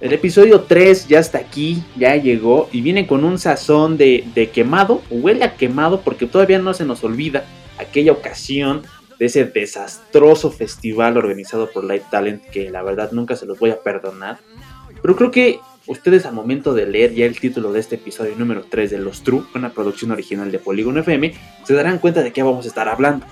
El episodio 3 ya está aquí, ya llegó y viene con un sazón de, quemado, huele a quemado porque todavía no se nos olvida aquella ocasión de ese desastroso festival organizado por Light Talent que la verdad nunca se los voy a perdonar. Pero creo que ustedes al momento de leer ya el título de este episodio número 3 de Los True, una producción original de Polygon FM, se darán cuenta de qué vamos a estar hablando.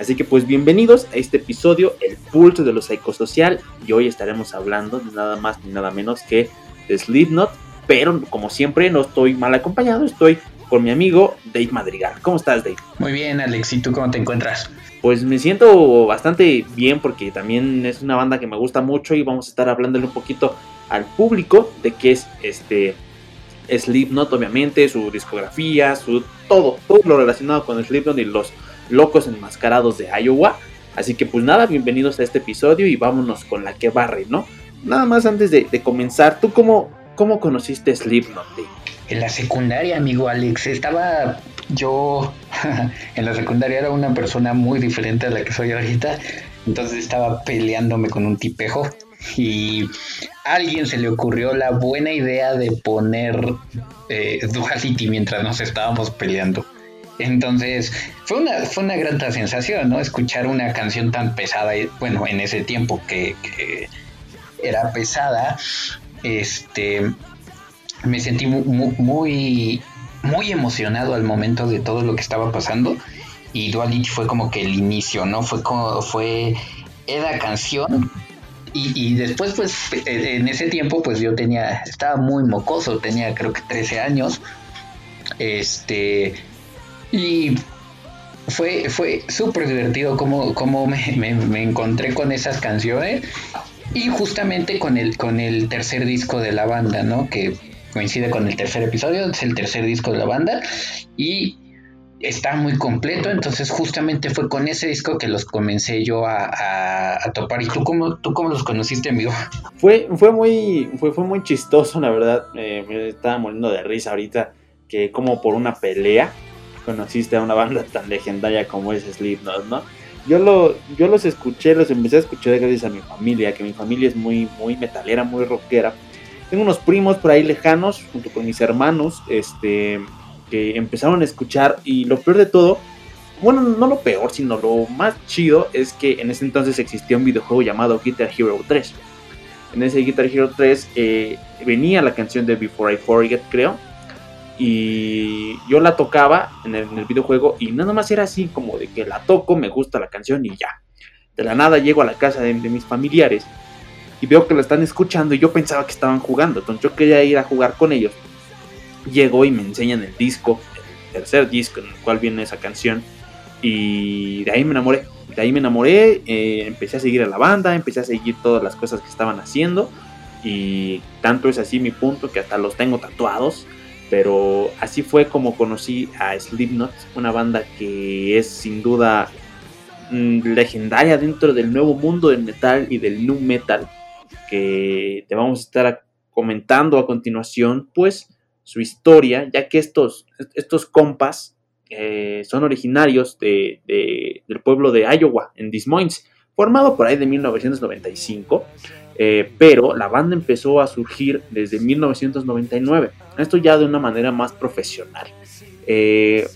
Así que pues bienvenidos a este episodio, el pulso de lo psicosocial, y hoy estaremos hablando de nada más ni nada menos que de Slipknot, pero como siempre no estoy mal acompañado, estoy con mi amigo Dave Madrigal. ¿Cómo estás, Dave? Muy bien, Alex, ¿y tú cómo te encuentras? Pues me siento bastante bien porque también es una banda que me gusta mucho y vamos a estar hablándole un poquito al público de qué es este Slipknot, obviamente, su discografía, su todo, todo lo relacionado con Slipknot y los locos enmascarados de Iowa. Así que pues nada, bienvenidos a este episodio y vámonos con la que barre, ¿no? Nada más antes de, comenzar, ¿tú cómo, cómo conociste Slipknot? En la secundaria, amigo Alex, estaba yo, en la secundaria era una persona muy diferente a la que soy ahorita, entonces estaba peleándome con un tipejo y a alguien se le ocurrió la buena idea de poner eh, Duality mientras nos estábamos peleando. Entonces, fue una, fue una gran sensación, ¿no? Escuchar una canción tan pesada, bueno, en ese tiempo que, era pesada, este, me sentí muy, muy, muy, emocionado al momento de todo lo que estaba pasando y Dualich fue como que el inicio, ¿no? Fue como, fue la canción y, y, después, pues, en ese tiempo, pues yo tenía, estaba muy mocoso, tenía creo que 13 años. Este, y fue, fue súper divertido como, como me, encontré con esas canciones y justamente con el, con el tercer disco de la banda, ¿no? Que coincide con el tercer episodio, es el tercer disco de la banda y está muy completo, entonces justamente fue con ese disco que los comencé yo a, topar. ¿Y tú cómo, tú cómo los conociste, amigo? Fue, fue, muy, fue, fue muy chistoso, la verdad, me estaba muriendo de risa ahorita, que como por una pelea conociste a una banda tan legendaria como es Slipknot, ¿no? Yo, lo, yo los escuché, los empecé a escuchar gracias a mi familia, que mi familia es muy, muy metalera, muy rockera. Tengo unos primos por ahí lejanos, junto con mis hermanos, este, que empezaron a escuchar y lo peor de todo, bueno, no lo peor, sino lo más chido es que en ese entonces existía un videojuego llamado Guitar Hero 3. En ese Guitar Hero 3 eh, venía la canción de Before I Forget, creo, y yo la tocaba en el, videojuego y nada más era así como de que la toco, me gusta la canción y ya. De la nada llego a la casa de, mis familiares y veo que la están escuchando y yo pensaba que estaban jugando, entonces yo quería ir a jugar con ellos. Llego y me enseñan el disco, el tercer disco en el cual viene esa canción y de ahí me enamoré. De ahí me enamoré, eh, empecé a seguir a la banda, empecé a seguir todas las cosas que estaban haciendo y tanto es así mi punto que hasta los tengo tatuados pero así fue como conocí a Slipknot, una banda que es sin duda mm, legendaria dentro del nuevo mundo del metal y del nu metal, que te vamos a estar comentando a continuación, pues su historia, ya que estos, estos compas eh, son originarios de, del pueblo de Iowa, en Des Moines, formado por ahí de 1995 eh, pero la banda empezó a surgir desde 1999, esto ya de una manera más profesional. Eh,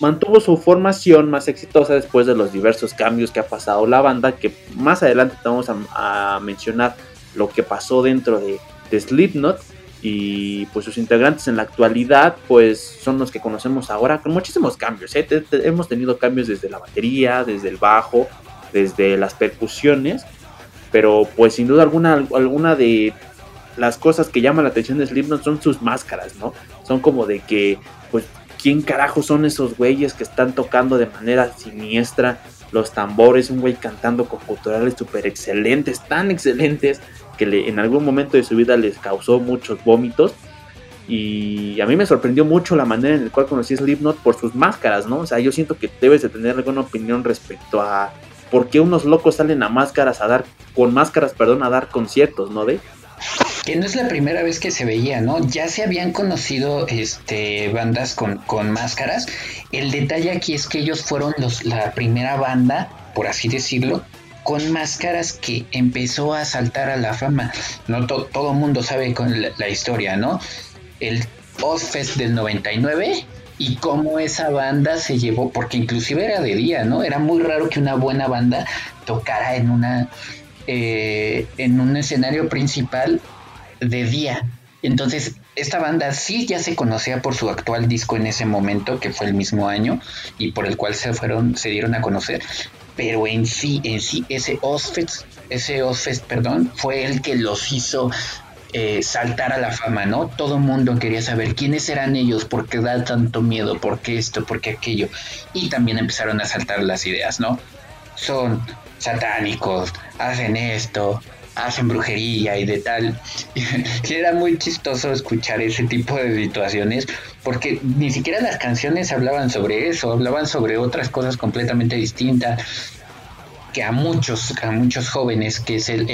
mantuvo su formación más exitosa después de los diversos cambios que ha pasado la banda, que más adelante vamos a, mencionar lo que pasó dentro de, Slipknot y pues sus integrantes en la actualidad pues son los que conocemos ahora con muchísimos cambios. ¿eh? Hemos tenido cambios desde la batería, desde el bajo, desde las percusiones pero pues sin duda alguna, alguna de las cosas que llaman la atención de Slipknot son sus máscaras, ¿no? Son como de que, pues, ¿quién carajo son esos güeyes que están tocando de manera siniestra? Los tambores, un güey cantando con culturales súper excelentes, tan excelentes, que le, en algún momento de su vida les causó muchos vómitos. Y a mí me sorprendió mucho la manera en la cual conocí a Slipknot por sus máscaras, ¿no? O sea, yo siento que debes de tener alguna opinión respecto a por qué unos locos salen a máscaras a dar, con máscaras, perdón, a dar conciertos, ¿no? De que no es la primera vez que se veía, ¿no? Ya se habían conocido este bandas con, con máscaras. El detalle aquí es que ellos fueron los, la primera banda, por así decirlo, con máscaras que empezó a saltar a la fama. No todo el mundo sabe con la, historia, ¿no? El Ozfest del 99 y cómo esa banda se llevó, porque inclusive era de día, ¿no? Era muy raro que una buena banda tocara en una eh, en un escenario principal de día. Entonces, esta banda sí ya se conocía por su actual disco en ese momento, que fue el mismo año, y por el cual se fueron, se dieron a conocer, pero en sí, en sí, ese Ozfest, ese Ozfest, perdón, fue el que los hizo eh, saltar a la fama, ¿no? Todo el mundo quería saber quiénes eran ellos, por qué da tanto miedo, por qué esto, por qué aquello. Y también empezaron a saltar las ideas, ¿no? Son satánicos, hacen esto, hacen brujería y de tal. y era muy chistoso escuchar ese tipo de situaciones porque ni siquiera las canciones hablaban sobre eso, hablaban sobre otras cosas completamente distintas que a muchos, a muchos jóvenes, que es el,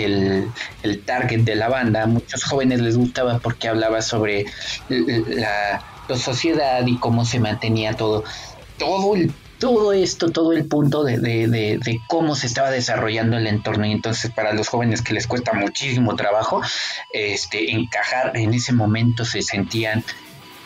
el, target de la banda, a muchos jóvenes les gustaba porque hablaba sobre la, la sociedad y cómo se mantenía todo, todo el todo esto, todo el punto de, de, de, cómo se estaba desarrollando el entorno. Y entonces para los jóvenes que les cuesta muchísimo trabajo este, encajar en ese momento se sentían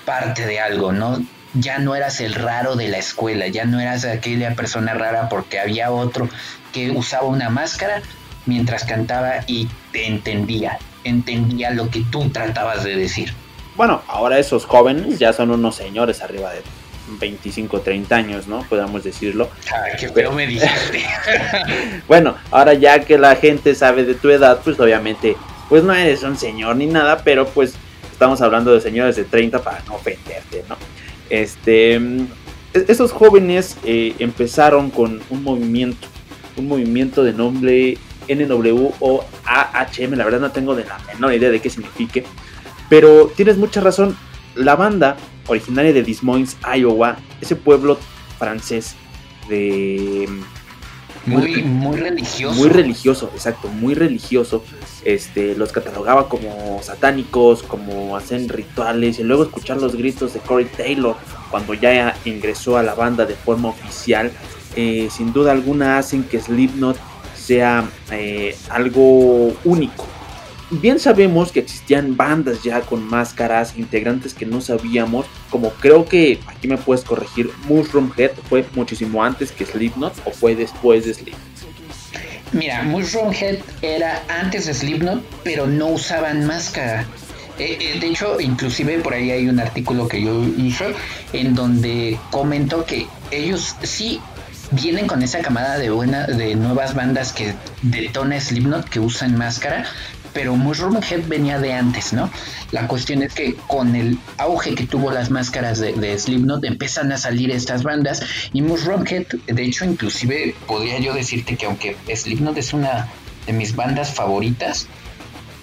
parte de algo, ¿no? Ya no eras el raro de la escuela, ya no eras aquella persona rara porque había otro que usaba una máscara mientras cantaba y te entendía, entendía lo que tú tratabas de decir. Bueno, ahora esos jóvenes ya son unos señores arriba de 25, 30 años, ¿no? Podamos decirlo. Ay, qué feo me dijiste. bueno, ahora ya que la gente sabe de tu edad, pues obviamente, pues no eres un señor ni nada, pero pues estamos hablando de señores de 30 para no ofenderte, ¿no? Este, e-, esos jóvenes eh, empezaron con un movimiento, un movimiento de nombre NWO AHM, la verdad no tengo de la menor idea de qué signifique, pero tienes mucha razón, la banda originaria de Des Moines, Iowa, ese pueblo francés de... Muy, muy religioso. Muy religioso, exacto, muy religioso. Este, los catalogaba como satánicos, como hacen rituales, y luego escuchar los gritos de Corey Taylor cuando ya ingresó a la banda de forma oficial, eh, sin duda alguna hacen que Slipknot sea eh, algo único bien sabemos que existían bandas ya con máscaras, integrantes que no sabíamos, como creo que aquí me puedes corregir, Mushroom Head fue muchísimo antes que Slipknot o fue después de Slipknot. Mira, Mushroom Head era antes de Slipknot, pero no usaban máscara. Eh, de hecho, inclusive por ahí hay un artículo que yo hice en donde comentó que ellos sí vienen con esa camada de buena de nuevas bandas que detona Slipknot que usan máscara, pero Mushroom Head venía de antes, ¿no? La cuestión es que con el auge que tuvo las máscaras de, Slipknot empiezan a salir estas bandas y Mushroom Head, de hecho, inclusive podría yo decirte que aunque Slipknot es una de mis bandas favoritas,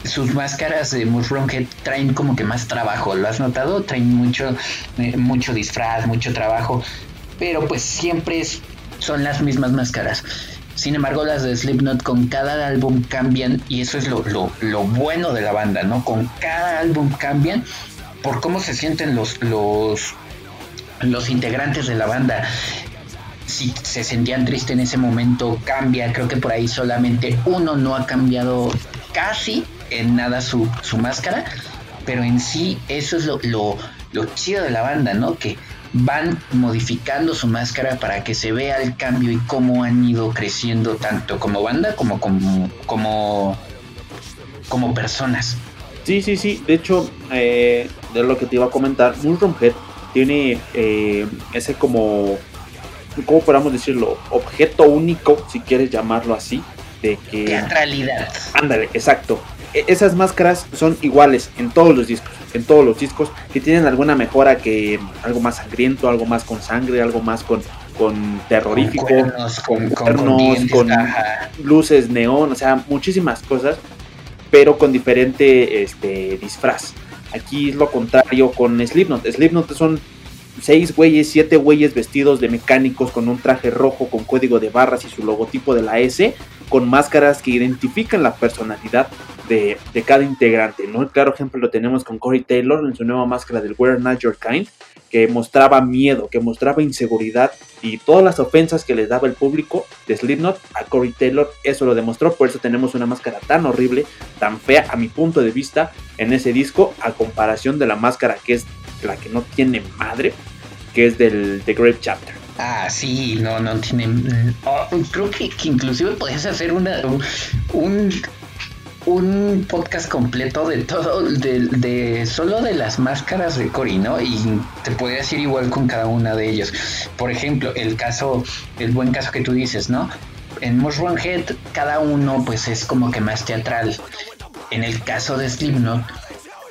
sus máscaras de Mushroom Head traen como que más trabajo, ¿lo has notado? Traen mucho, eh, mucho disfraz, mucho trabajo, pero pues siempre son las mismas máscaras. Sin embargo, las de Slipknot con cada álbum cambian y eso es lo, lo, bueno de la banda, ¿no? Con cada álbum cambian por cómo se sienten los, los, los integrantes de la banda. Si se sentían tristes en ese momento, cambia. Creo que por ahí solamente uno no ha cambiado casi en nada su, su máscara. Pero en sí, eso es lo, lo, lo chido de la banda, ¿no? Que van modificando su máscara para que se vea el cambio y cómo han ido creciendo tanto como banda como como como, como personas. Sí, sí, sí. De hecho, eh, de lo que te iba a comentar, Mushroom Head tiene eh, ese como, ¿cómo podríamos decirlo? Objeto único, si quieres llamarlo así, de que... Teatralidad. Ándale, exacto. E, esas máscaras son iguales en todos los discos, en todos los discos que tienen alguna mejora que algo más sangriento, algo más con sangre, algo más con, con terrorífico, con, con, luces neón, o sea, muchísimas cosas, pero con diferente este, disfraz. Aquí es lo contrario con Slipknot. Slipknot son seis güeyes, siete güeyes vestidos de mecánicos con un traje rojo con código de barras y su logotipo de la S, con máscaras que identifican la personalidad de, cada integrante, ¿no? Claro ejemplo lo tenemos con Corey Taylor en su nueva máscara del We're Not Your Kind, que mostraba miedo, que mostraba inseguridad y todas las ofensas que les daba el público de Slipknot a Corey Taylor, eso lo demostró, por eso tenemos una máscara tan horrible, tan fea a mi punto de vista en ese disco, a comparación de la máscara que es la que no tiene madre, que es del The Grave Chapter. Ah, sí, no, no tiene. Mm, oh, creo que, inclusive podías hacer una, un, un podcast completo de todo, de, solo de las máscaras de Cory, ¿no? Y te podría decir igual con cada una de ellos. Por ejemplo, el caso, el buen caso que tú dices, ¿no? En Mushroom Head, cada uno pues es como que más teatral. En el caso de Slipknot,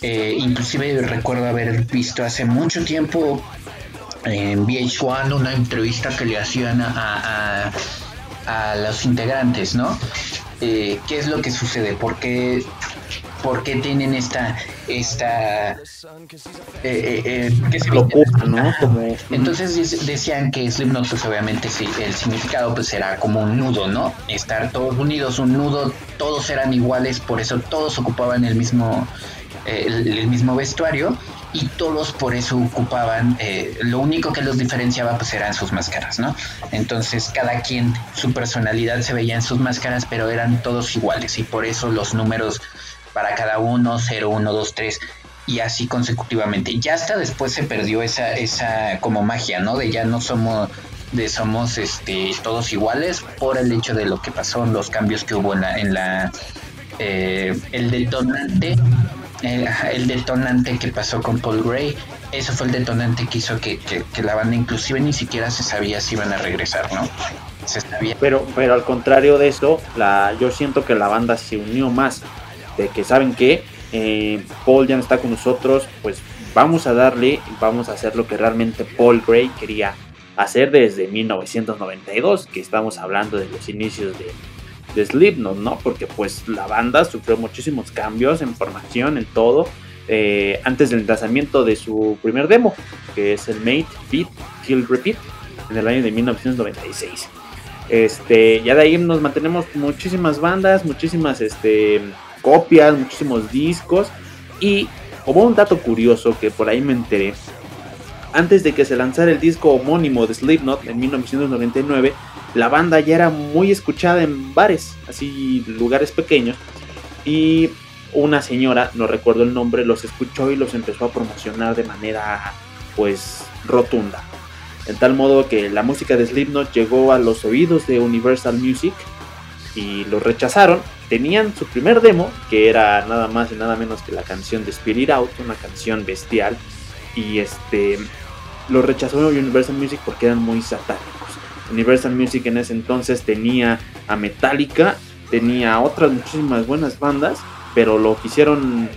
eh, inclusive recuerdo haber visto hace mucho tiempo en VH1 una entrevista que le hacían a, a los integrantes, ¿no? Eh, qué es lo que sucede, por qué, por qué tienen esta esta eh, eh, eh locura, ¿no? Entonces decían que Slipknot, pues obviamente sí, el significado pues era como un nudo, ¿no? Estar todos unidos, un nudo, todos eran iguales, por eso todos ocupaban el mismo, el mismo vestuario y todos por eso ocupaban, eh, lo único que los diferenciaba pues eran sus máscaras, ¿no? Entonces cada quien, su personalidad se veía en sus máscaras, pero eran todos iguales y por eso los números para cada uno, 0, 1, 2, 3 y así consecutivamente. Ya hasta después se perdió esa, esa como magia, ¿no? De ya no somos de somos este todos iguales por el hecho de lo que pasó, los cambios que hubo en la, en la eh, el detonante el, detonante que pasó con Paul Gray, eso fue el detonante que hizo que, la banda inclusive ni siquiera se sabía si iban a regresar, ¿no? Pero, pero al contrario de eso, la, yo siento que la banda se unió más, de que saben que eh, Paul ya no está con nosotros, pues vamos a darle, vamos a hacer lo que realmente Paul Gray quería hacer desde 1992, que estamos hablando de los inicios de, de Slipknot, ¿no? Porque pues la banda sufrió muchísimos cambios en formación, en todo, eh, antes del lanzamiento de su primer demo, que es el Mate Beat Kill Repeat, en el año de 1996. Este, ya de ahí nos mantenemos muchísimas bandas, muchísimas este, copias, muchísimos discos. Y como un dato curioso que por ahí me enteré, antes de que se lanzara el disco homónimo de Slipknot en 1999, la banda ya era muy escuchada en bares, así lugares pequeños. Y una señora, no recuerdo el nombre, los escuchó y los empezó a promocionar de manera pues rotunda. En tal modo que la música de Slipknot llegó a los oídos de Universal Music y los rechazaron. Tenían su primer demo, que era nada más y nada menos que la canción de Spirit Out, una canción bestial. Y este lo rechazó Universal Music porque eran muy satánicos. Universal Music en ese entonces tenía a Metallica, tenía otras muchísimas buenas bandas, pero lo quisieron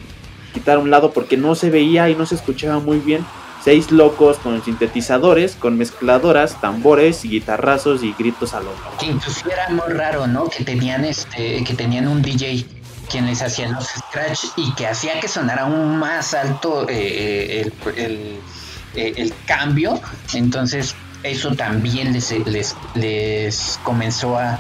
quitar a un lado porque no se veía y no se escuchaba muy bien. Seis locos con sintetizadores, con mezcladoras, tambores guitarrazos y gritos a lo Que inclusive era muy raro, ¿no? Que tenían este, que tenían un DJ quien les hacía los scratch y que hacía que sonara aún más alto eh, eh, el, eh, el, cambio. Entonces, eso también les, les, les comenzó a,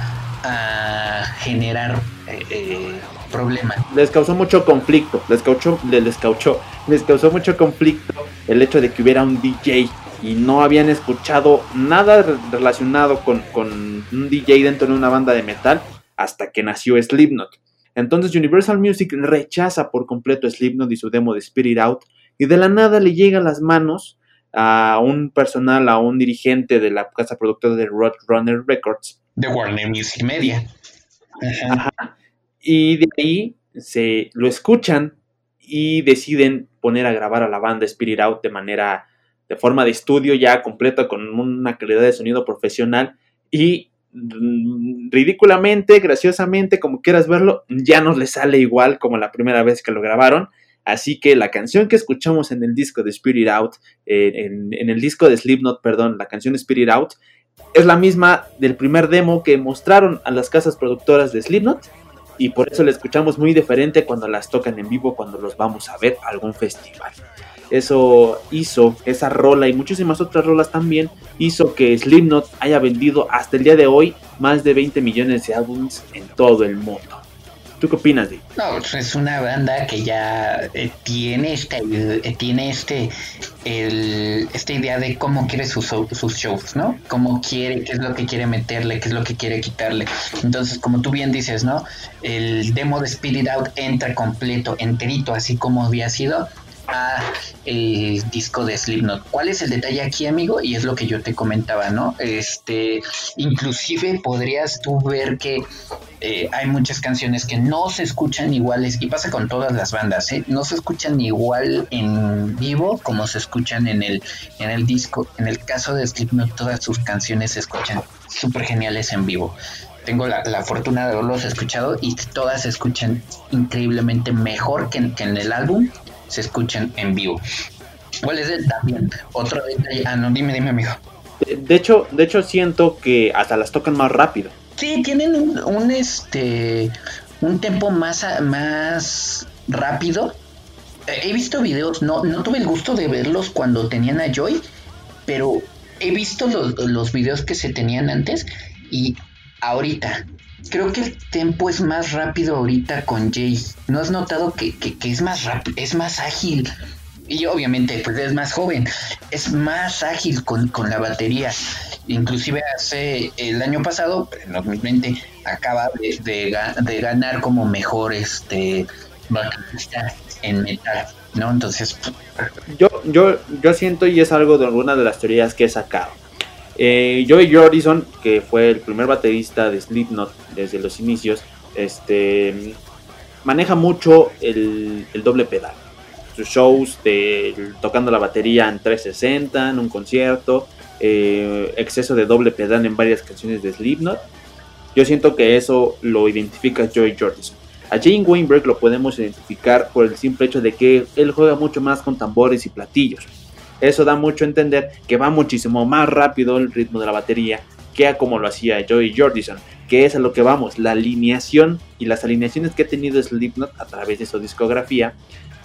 generar eh, eh, problemas. Les causó mucho conflicto, les causó, les, causó, les causó mucho conflicto el hecho de que hubiera un DJ y no habían escuchado nada relacionado con, con un DJ dentro de una banda de metal hasta que nació Slipknot. Entonces Universal Music rechaza por completo Slipknot y su demo de Spirit Out y de la nada le llega a las manos a un personal, a un dirigente de la casa productora de Roadrunner Records. De Warner Music Media. Y de ahí se lo escuchan y deciden poner a grabar a la banda Spirit Out de manera, de forma de estudio ya completa con una calidad de sonido profesional y mm, ridículamente, graciosamente, como quieras verlo, ya no le sale igual como la primera vez que lo grabaron Así que la canción que escuchamos en el disco de Spirit Out, eh, en, el disco de Slipknot, perdón, la canción Spirit Out, es la misma del primer demo que mostraron a las casas productoras de Slipknot y por eso la escuchamos muy diferente cuando las tocan en vivo, cuando los vamos a ver a algún festival. Eso hizo, esa rola y muchísimas otras rolas también, hizo que Slipknot haya vendido hasta el día de hoy más de 20 millones de álbumes en todo el mundo. ¿Tú? No, es una banda que ya eh, tiene este, eh, tiene este, esta idea de cómo quiere sus, sus shows, ¿no? Cómo quiere, qué es lo que quiere meterle, qué es lo que quiere quitarle. Entonces, como tú bien dices, ¿no? El demo de Spirit Out entra completo, enterito, así como había sido a el disco de Slipknot. ¿Cuál es el detalle aquí, amigo? Y es lo que yo te comentaba, ¿no? Este, inclusive podrías tú ver que eh, hay muchas canciones que no se escuchan iguales y pasa con todas las bandas, ¿eh? No se escuchan igual en vivo como se escuchan en el en el disco. En el caso de Slipknot todas sus canciones se escuchan súper geniales en vivo tengo la, fortuna de haberlos escuchado y todas se escuchan increíblemente mejor que que en el álbum se escuchan en vivo. ¿Cuál es el también? Otro detalle. Ah, no, dime, dime, amigo. De, hecho, de hecho siento que hasta las tocan más rápido. Sí, tienen un, este un tempo más, más rápido. He visto videos, no, no tuve el gusto de verlos cuando tenían a Joy, pero he visto los, los videos que se tenían antes y ahorita creo que el tempo es más rápido ahorita con Jay. ¿No has notado que, es más rápido, es más ágil? Y obviamente, pues es más joven, es más ágil con, la batería. Inclusive hace el año pasado, en 2020, acaba de, ganar como mejor este baterista en metal, ¿no? Entonces... Yo, yo, yo siento, y es algo de alguna de las teorías que he sacado, eh, Joey Jordison, que fue el primer baterista de Slipknot desde los inicios, este, maneja mucho el, doble pedal. Sus shows de, tocando la batería en 360, en un concierto, eh, exceso de doble pedal en varias canciones de Slipknot. Yo siento que eso lo identifica Joey Jordison. A Jane Weinberg lo podemos identificar por el simple hecho de que él juega mucho más con tambores y platillos. Eso da mucho a entender que va muchísimo más rápido el ritmo de la batería que a como lo hacía Joey Jordison, que es a lo que vamos, la alineación y las alineaciones que ha tenido Slipknot a través de su discografía,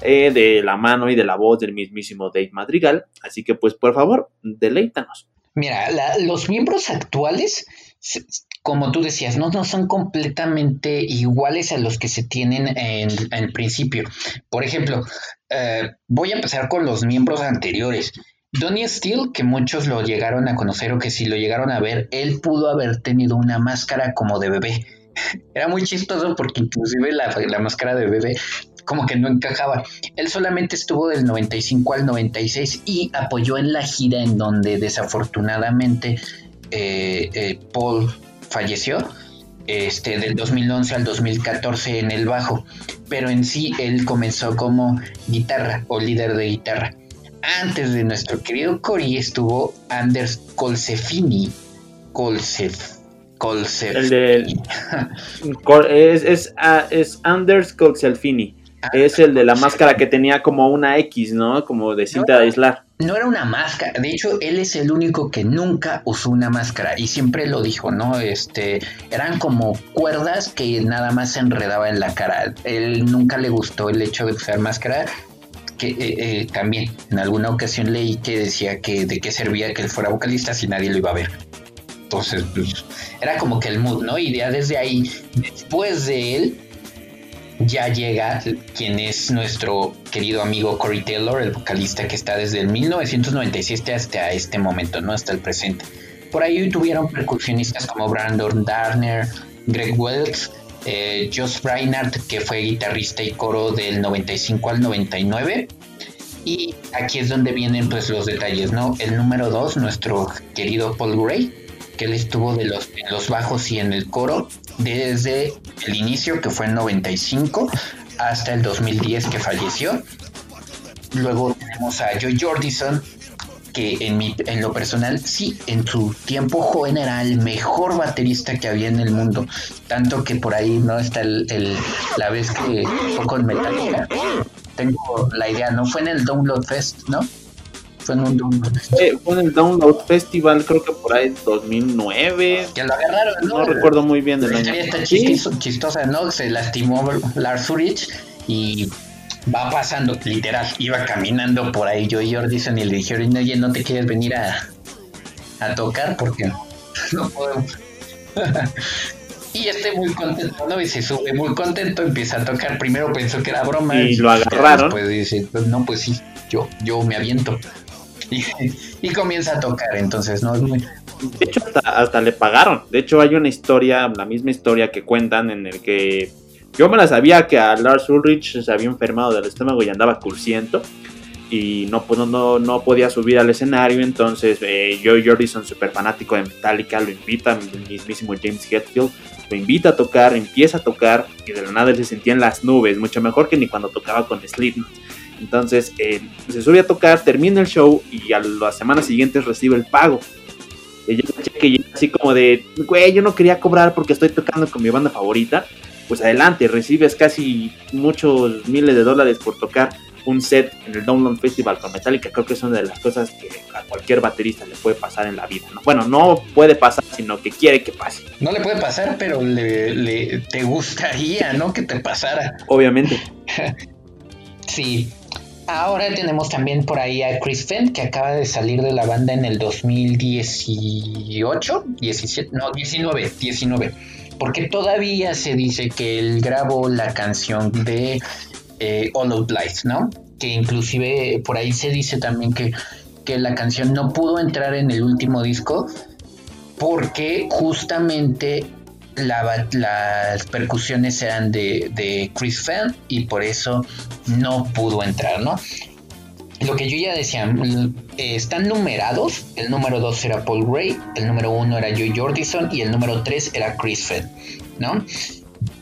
eh, de la mano y de la voz del mismísimo Dave Madrigal. Así que pues por favor, deleítanos. Mira, los miembros actuales, como tú decías, no, no son completamente iguales a los que se tienen en, en principio. Por ejemplo, eh, voy a empezar con los miembros anteriores. Donnie Steele, que muchos lo llegaron a conocer o que si lo llegaron a ver, él pudo haber tenido una máscara como de bebé. Era muy chistoso porque inclusive la, la, máscara de bebé como que no encajaba. Él solamente estuvo del 95 al 96 y apoyó en la gira en donde desafortunadamente eh, eh, Paul falleció este, del 2011 al 2014 en el bajo, pero en sí él comenzó como guitarra o líder de guitarra. Antes de nuestro querido Cory estuvo Anders Colsefini. Colsef, Colsefini. es, es, ah, es Anders Colsefini. Es el de la máscara que tenía como una X, ¿no? Como de cinta de aislar. No era una máscara. De hecho, él es el único que nunca usó una máscara. Y siempre lo dijo, ¿no? Este, eran como cuerdas que nada más se enredaba en la cara. Él nunca le gustó el hecho de usar máscara. Que eh, eh, también en alguna ocasión leí que decía que de qué servía que él fuera vocalista si nadie lo iba a ver. Entonces, pues, era como que el mood, ¿no? Y ya desde ahí, después de él, ya llega quien es nuestro querido amigo Corey Taylor, el vocalista que está desde el 1997 hasta este momento, ¿no? Hasta el presente. Por ahí tuvieron percusionistas como Brandon Darner, Greg Wells, eh, Josh Reinhardt, que fue guitarrista y coro del 95 al 99. Y aquí es donde vienen pues los detalles, ¿no? El número 2, nuestro querido Paul Gray, que él estuvo de los, en los bajos y en el coro desde el inicio, que fue en 95, hasta el 2010 que falleció. Luego tenemos a Joy Jordison, que en, mi, en lo personal, sí, en su tiempo joven era el mejor baterista que había en el mundo. Tanto que por ahí no está el, la vez que fue con Metallica. Tengo la idea, ¿no? Fue en el Download Fest, ¿no? Fue en un Download fue en el Download Festival, creo que por ahí 2009. Que lo agarraron, ¿no? No recuerdo muy bien del año. Está chistosa, ¿no? Se lastimó Lars Ulrich y va pasando, literal, iba caminando por ahí yo y Jordison y le dijeron, oye, ¿no te quieres venir a, a tocar? Porque no podemos. Y este muy contento, ¿no? Y se sube muy contento, empieza a tocar. Primero pensó que era broma. Y lo agarraron. Pues dice, pues no, pues sí, yo, yo me aviento. Y, comienza a tocar, entonces, ¿no? Es muy... De hecho, hasta, hasta, le pagaron. De hecho, hay una historia, la misma historia que cuentan en el que yo me la sabía que a Lars Ulrich se había enfermado del estómago y andaba cursiento y no, pues, no, no podía subir al escenario. Entonces, eh, Jordison, súper fanático de Metallica, lo invita, el mismísimo James Hetfield, lo invita a tocar, empieza a tocar y de la nada él se sentía en las nubes, mucho mejor que ni cuando tocaba con Slipknot. Entonces, eh, se sube a tocar, termina el show y a las semanas siguientes recibe el pago. Y cheque así como de, güey, yo no quería cobrar porque estoy tocando con mi banda favorita. Pues adelante, recibes casi muchos miles de dólares por tocar un set en el Download Festival con Metallica, creo que es una de las cosas que a cualquier baterista le puede pasar en la vida. ¿no? Bueno, no puede pasar, sino que quiere que pase. No le puede pasar, pero le, te gustaría, ¿no? Que te pasara. Obviamente. sí. Ahora tenemos también por ahí a Chris Fenn, que acaba de salir de la banda en el 2018, 17, no, 19, 19. Porque todavía se dice que él grabó la canción de eh, All Out Light, ¿no? Que inclusive por ahí se dice también que, que la canción no pudo entrar en el último disco porque justamente las percusiones eran de, Chris Fenn y por eso no pudo entrar, ¿no? Lo que yo ya decía, eh, están numerados, el número 2 era Paul Gray, el número 1 era Joe Jordison y el número 3 era Chris Fenn, ¿no?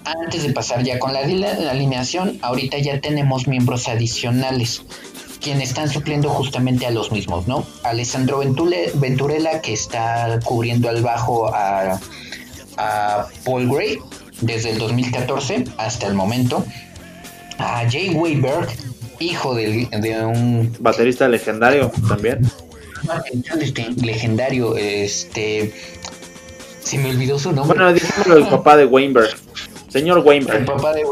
Antes de pasar ya con la, alineación, ahorita ya tenemos miembros adicionales quienes están supliendo justamente a los mismos, ¿no? Alessandro Venturella, que está cubriendo al bajo a, Paul Gray desde el 2014 hasta el momento. A Jay Wayberg, hijo de, un... Baterista legendario también. Legendario, este... Se me olvidó su nombre. Bueno, dígamelo el papá de Weinberg. Señor Weinberg. El papá de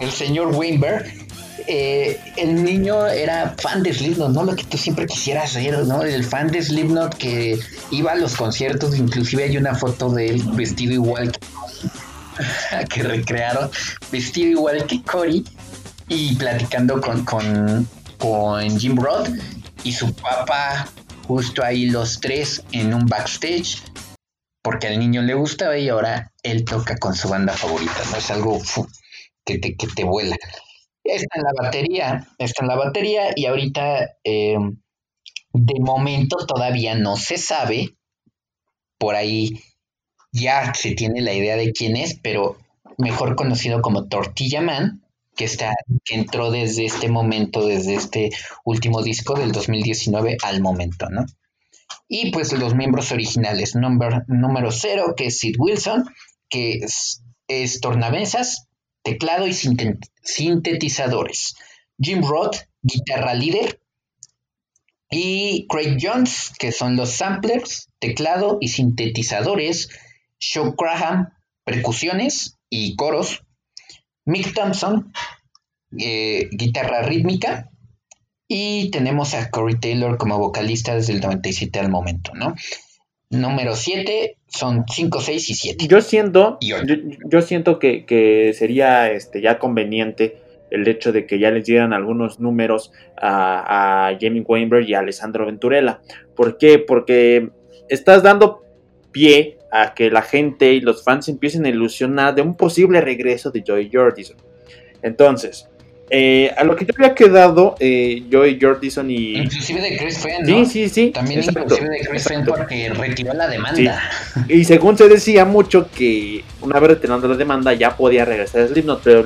el señor Weinberg. Eh, el niño era fan de Slipknot, ¿no? Lo que tú siempre quisieras ser, ¿no? El fan de Slipknot que iba a los conciertos, inclusive hay una foto de él vestido igual que, que recrearon, vestido igual que Cory y platicando con, con, con Jim Roth y su papá justo ahí los tres en un backstage porque al niño le gustaba y ahora él toca con su banda favorita, ¿no? Es algo que, te, que te vuela. Está en la batería, está en la batería y ahorita em, de momento todavía no se sabe, por ahí ya se tiene la idea de quién es, pero mejor conocido como Tortilla Man, que está que entró desde este momento, desde este último disco del 2019 al momento, ¿no? Y pues los miembros originales, número 0, que es Sid Wilson, que es, tornamesas, teclado y sintetizadores. Jim Roth, guitarra líder. Y Craig Jones, que son los samplers, teclado y sintetizadores. Show Graham, percusiones y coros. Mick Thompson, eh, guitarra rítmica. Y tenemos a Corey Taylor como vocalista desde el 97 al momento, ¿no? Número 7 son 5, 6 y 7. Yo siento, yo, siento que, sería este, ya conveniente el hecho de que ya les dieran algunos números a, a Jamie Weinberg y a Alessandro Venturella. ¿Por qué? Porque estás dando pie a que la gente y los fans empiecen a ilusionar de un posible regreso de Joey Jordison. Entonces, eh, a lo que yo había quedado, eh, yo y Jordison y. Inclusive de Chris Fenn. ¿no? Sí, sí, sí. También inclusive de Chris Fenn porque retiró la demanda. Y según se decía mucho que una vez retirando la demanda ya podía regresar a Slipknot, pero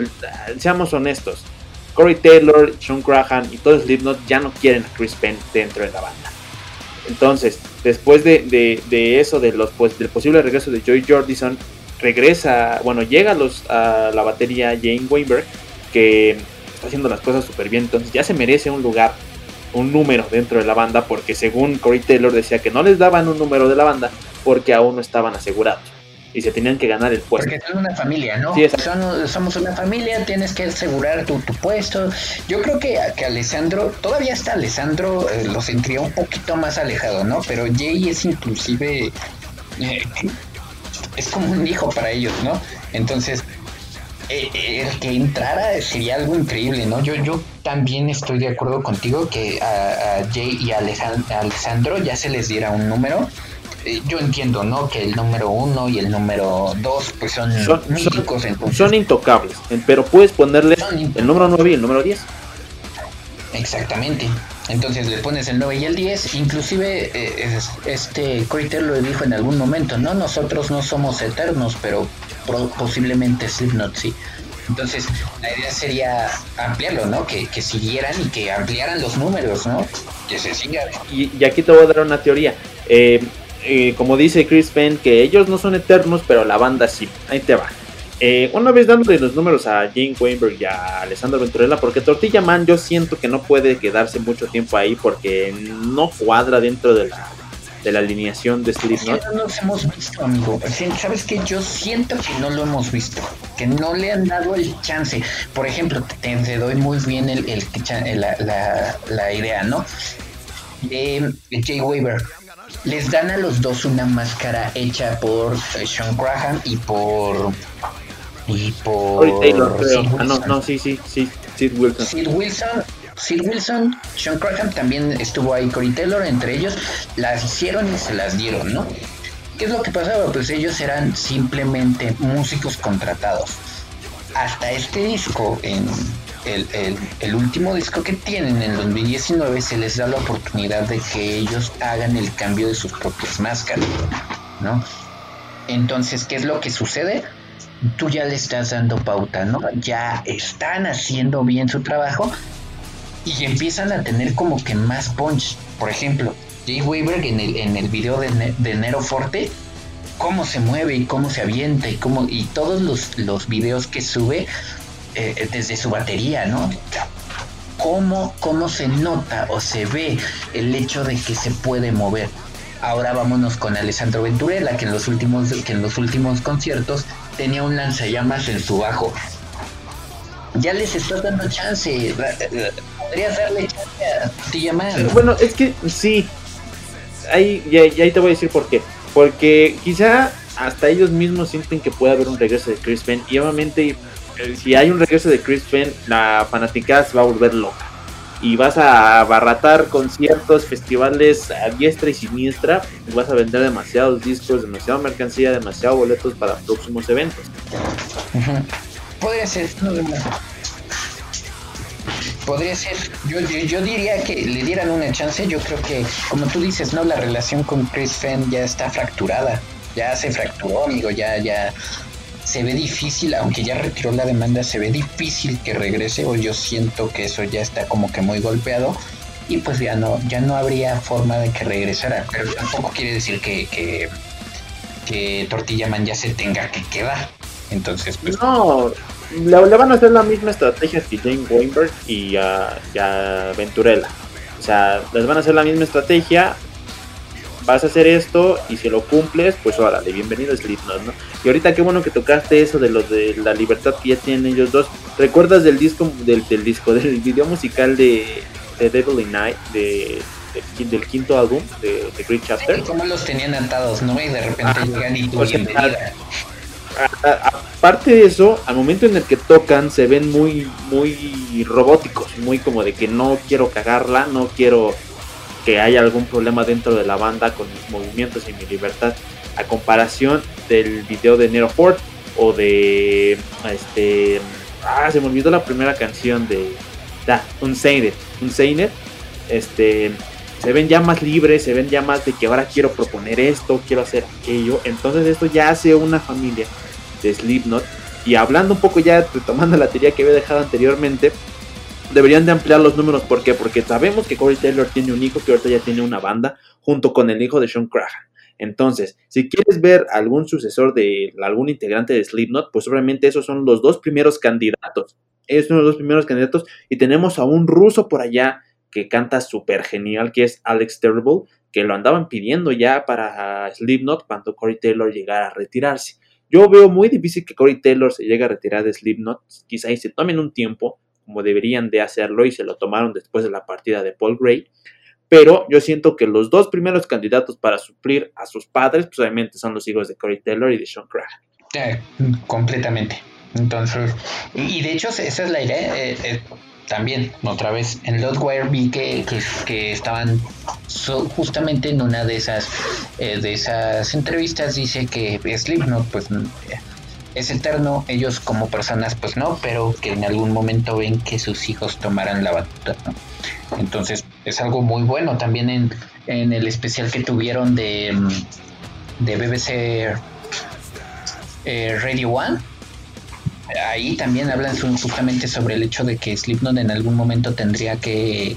seamos honestos. Corey Taylor, Sean Graham y todo Slipknot ya no quieren a Chris Penn dentro de la banda. Entonces, después de, eso, de los, pues, del posible regreso de Joey Jordison, regresa, bueno, llega a, los, a la batería Jane Weinberg, que está haciendo las cosas súper bien, entonces ya se merece un lugar, un número dentro de la banda, porque según Corey Taylor decía que no les daban un número de la banda porque aún no estaban asegurados y se tenían que ganar el puesto. Porque son una familia, ¿no? somos una familia, tienes que asegurar tu, puesto. Yo creo que, que Alessandro, todavía está Alessandro, eh, lo sentía un poquito más alejado, ¿no? Pero Jay es inclusive... Eh, es como un hijo para ellos, ¿no? Entonces, eh, el que entrara sería algo increíble, ¿no? Yo, yo también estoy de acuerdo contigo que a, Jay y a Alessandro ya se les diera un número. Eh, yo entiendo, ¿no? Que el número uno y el número dos, pues son, son Son intocables, pero puedes ponerle el número 9 y el número 10. Exactamente. Entonces le pones el 9 y el 10. Inclusive eh, este Critter lo dijo en algún momento, ¿no? Nosotros no somos eternos, pero posiblemente Slipknot sí. Entonces la idea sería ampliarlo, ¿no? Que, siguieran y que ampliaran los números, ¿no? Que se sigan. Y, aquí te voy a dar una teoría. Eh, eh, como dice Chris Penn, que ellos no son eternos, pero la banda sí. Ahí te va. Eh, una vez dándole los números a Jane Weinberg y a Alessandro Venturella, porque Tortilla Man yo siento que no puede quedarse mucho tiempo ahí porque no cuadra dentro de la, de la alineación de Slipknot. No los hemos visto, amigo. Sabes que yo siento que no lo hemos visto, que no le han dado el chance. Por ejemplo, te, doy muy bien el, la, idea, ¿no? De Jay Weaver les dan a los dos una máscara hecha por Sean Graham y por y por Taylor, Ah, no, no, sí, sí, sí, Sid Wilson. Sid Wilson, Sid Wilson, Sean Graham también estuvo ahí, Corey Taylor, entre ellos, las hicieron y se las dieron, ¿no? ¿Qué es lo que pasaba? Pues ellos eran simplemente músicos contratados. Hasta este disco, el, el, último disco que tienen en 2019, se les da la oportunidad de que ellos hagan el cambio de sus propias máscaras, ¿no? Entonces, ¿qué es lo que sucede? tú ya le estás dando pauta, ¿no? Ya están haciendo bien su trabajo y empiezan a tener como que más punch. Por ejemplo, Jay Weaver en el, en el video de, Nero Forte, cómo se mueve y cómo se avienta y cómo y todos los, los videos que sube eh, desde su batería, ¿no? Cómo, cómo se nota o se ve el hecho de que se puede mover. Ahora vámonos con Alessandro Venturella, que en los últimos, que en los últimos conciertos tenía un lanzallamas en su bajo. Ya les estás dando chance. Podrías darle chance a Bueno, es que sí. Ahí, y ahí te voy a decir por qué. Porque quizá hasta ellos mismos sienten que puede haber un regreso de Chris Penn. Y obviamente, si hay un regreso de Chris Penn, la fanaticada se va a volver loca y vas a abarratar conciertos, festivales a diestra y siniestra, y vas a vender demasiados discos, demasiada mercancía, demasiados boletos para próximos eventos. Podría ser, Podría ser, yo, yo, diría que le dieran una chance, yo creo que, como tú dices, ¿no? La relación con Chris Fenn ya está fracturada, ya se fracturó, amigo, ya, ya, se ve difícil, aunque ya retiró la demanda, se ve difícil que regrese o yo siento que eso ya está como que muy golpeado. Y pues ya no, ya no habría forma de que regresara, pero tampoco quiere decir que, que, que Tortilla Man ya se tenga que quedar. Entonces, pues... No, le, van a hacer la misma estrategia que Jane Weinberg y a, y a Venturella. O sea, les van a hacer la misma estrategia, vas a hacer esto y si lo cumples, pues órale, bienvenido a Slipknot, ¿no? Y ahorita qué bueno que tocaste eso de lo de la libertad que ya tienen ellos dos. ¿Recuerdas del disco, del, disco, del video musical de, de Devil in Night, de, del quinto álbum de, The Great Chapter? ¿Cómo los tenían atados, no? Y de repente llegan y tú aparte de eso, al momento en el que tocan se ven muy, muy robóticos, muy como de que no quiero cagarla, no quiero que haya algún problema dentro de la banda con mis movimientos y mi libertad. A comparación del video de Nero Ford o de este ah se me olvidó la primera canción de da un Unsained este se ven ya más libres se ven ya más de que ahora quiero proponer esto quiero hacer aquello. Entonces esto ya hace una familia de Slipknot y hablando un poco ya retomando la teoría que había dejado anteriormente deberían de ampliar los números. ¿Por qué? Porque sabemos que Corey Taylor tiene un hijo que ahorita ya tiene una banda junto con el hijo de Sean Crahan. Entonces, si quieres ver algún sucesor de algún integrante de Slipknot, pues obviamente esos son los dos primeros candidatos. Esos son los dos primeros candidatos. Y tenemos a un ruso por allá que canta súper genial, que es Alex Terrible, que lo andaban pidiendo ya para Slipknot cuando Corey Taylor llegara a retirarse. Yo veo muy difícil que Corey Taylor se llegue a retirar de Slipknot. Quizá y se tomen un tiempo como deberían de hacerlo y se lo tomaron después de la partida de Paul Gray. pero yo siento que los dos primeros candidatos para suplir a sus padres, pues obviamente son los hijos de Corey Taylor y de Sean Craig. Eh, completamente. Entonces, y de hecho esa es la idea. Eh, eh, también, otra vez, en Lotwire vi que, que, estaban justamente en una de esas, de esas entrevistas, dice que Slipknot, pues es eterno, ellos como personas pues no, pero que en algún momento ven que sus hijos tomarán la batuta, Entonces es algo muy bueno también en, en el especial que tuvieron de, mm, de BBC eh, Radio One. Ahí también hablan justamente sobre el hecho de que Slipknot en algún momento tendría que,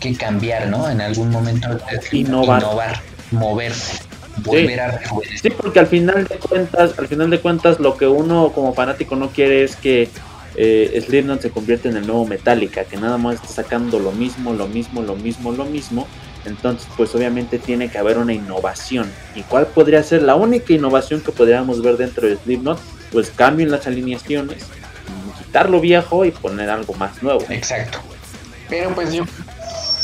que cambiar, ¿no? En algún momento innovar, innovar moverse volver a Sí, porque al final de cuentas, al final de cuentas, lo que uno como fanático no quiere es que eh, Slipknot se convierta en el nuevo Metallica, que nada más está sacando lo mismo, lo mismo, lo mismo, lo mismo. Entonces, pues obviamente tiene que haber una innovación. ¿Y cuál podría ser la única innovación que podríamos ver dentro de Slipknot? Pues cambien las alineaciones, quitar lo viejo y poner algo más nuevo. Exacto. Pero pues yo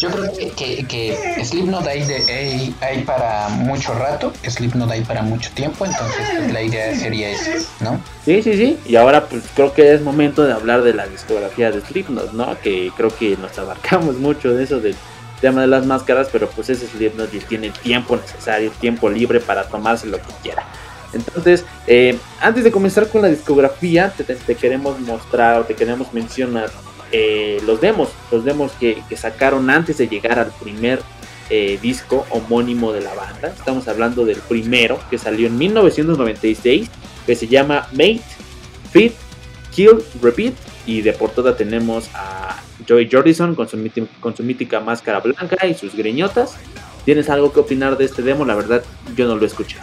yo creo que, que, que Slipknot hay, de, hay, para mucho rato, Slipknot hay para mucho tiempo, entonces pues, la idea sería esa, ¿no? Sí, sí, sí, y ahora pues creo que es momento de hablar de la discografía de Slipknot, ¿no? Que creo que nos abarcamos mucho de eso del tema de las máscaras, pero pues ese Slipknot tiene el tiempo necesario, tiempo libre para tomarse lo que quiera. Entonces, eh, antes de comenzar con la discografía, te, queremos mostrar o te queremos mencionar eh, los demos, los demos que, sacaron antes de llegar al primer eh, disco homónimo de la banda. Estamos hablando del primero que salió en 1996, que se llama Mate, Fit, Kill, Repeat. Y de portada tenemos a Joey Jordison con su, con su mítica máscara blanca y sus greñotas. ¿Tienes algo que opinar de este demo? La verdad, yo no lo escuché.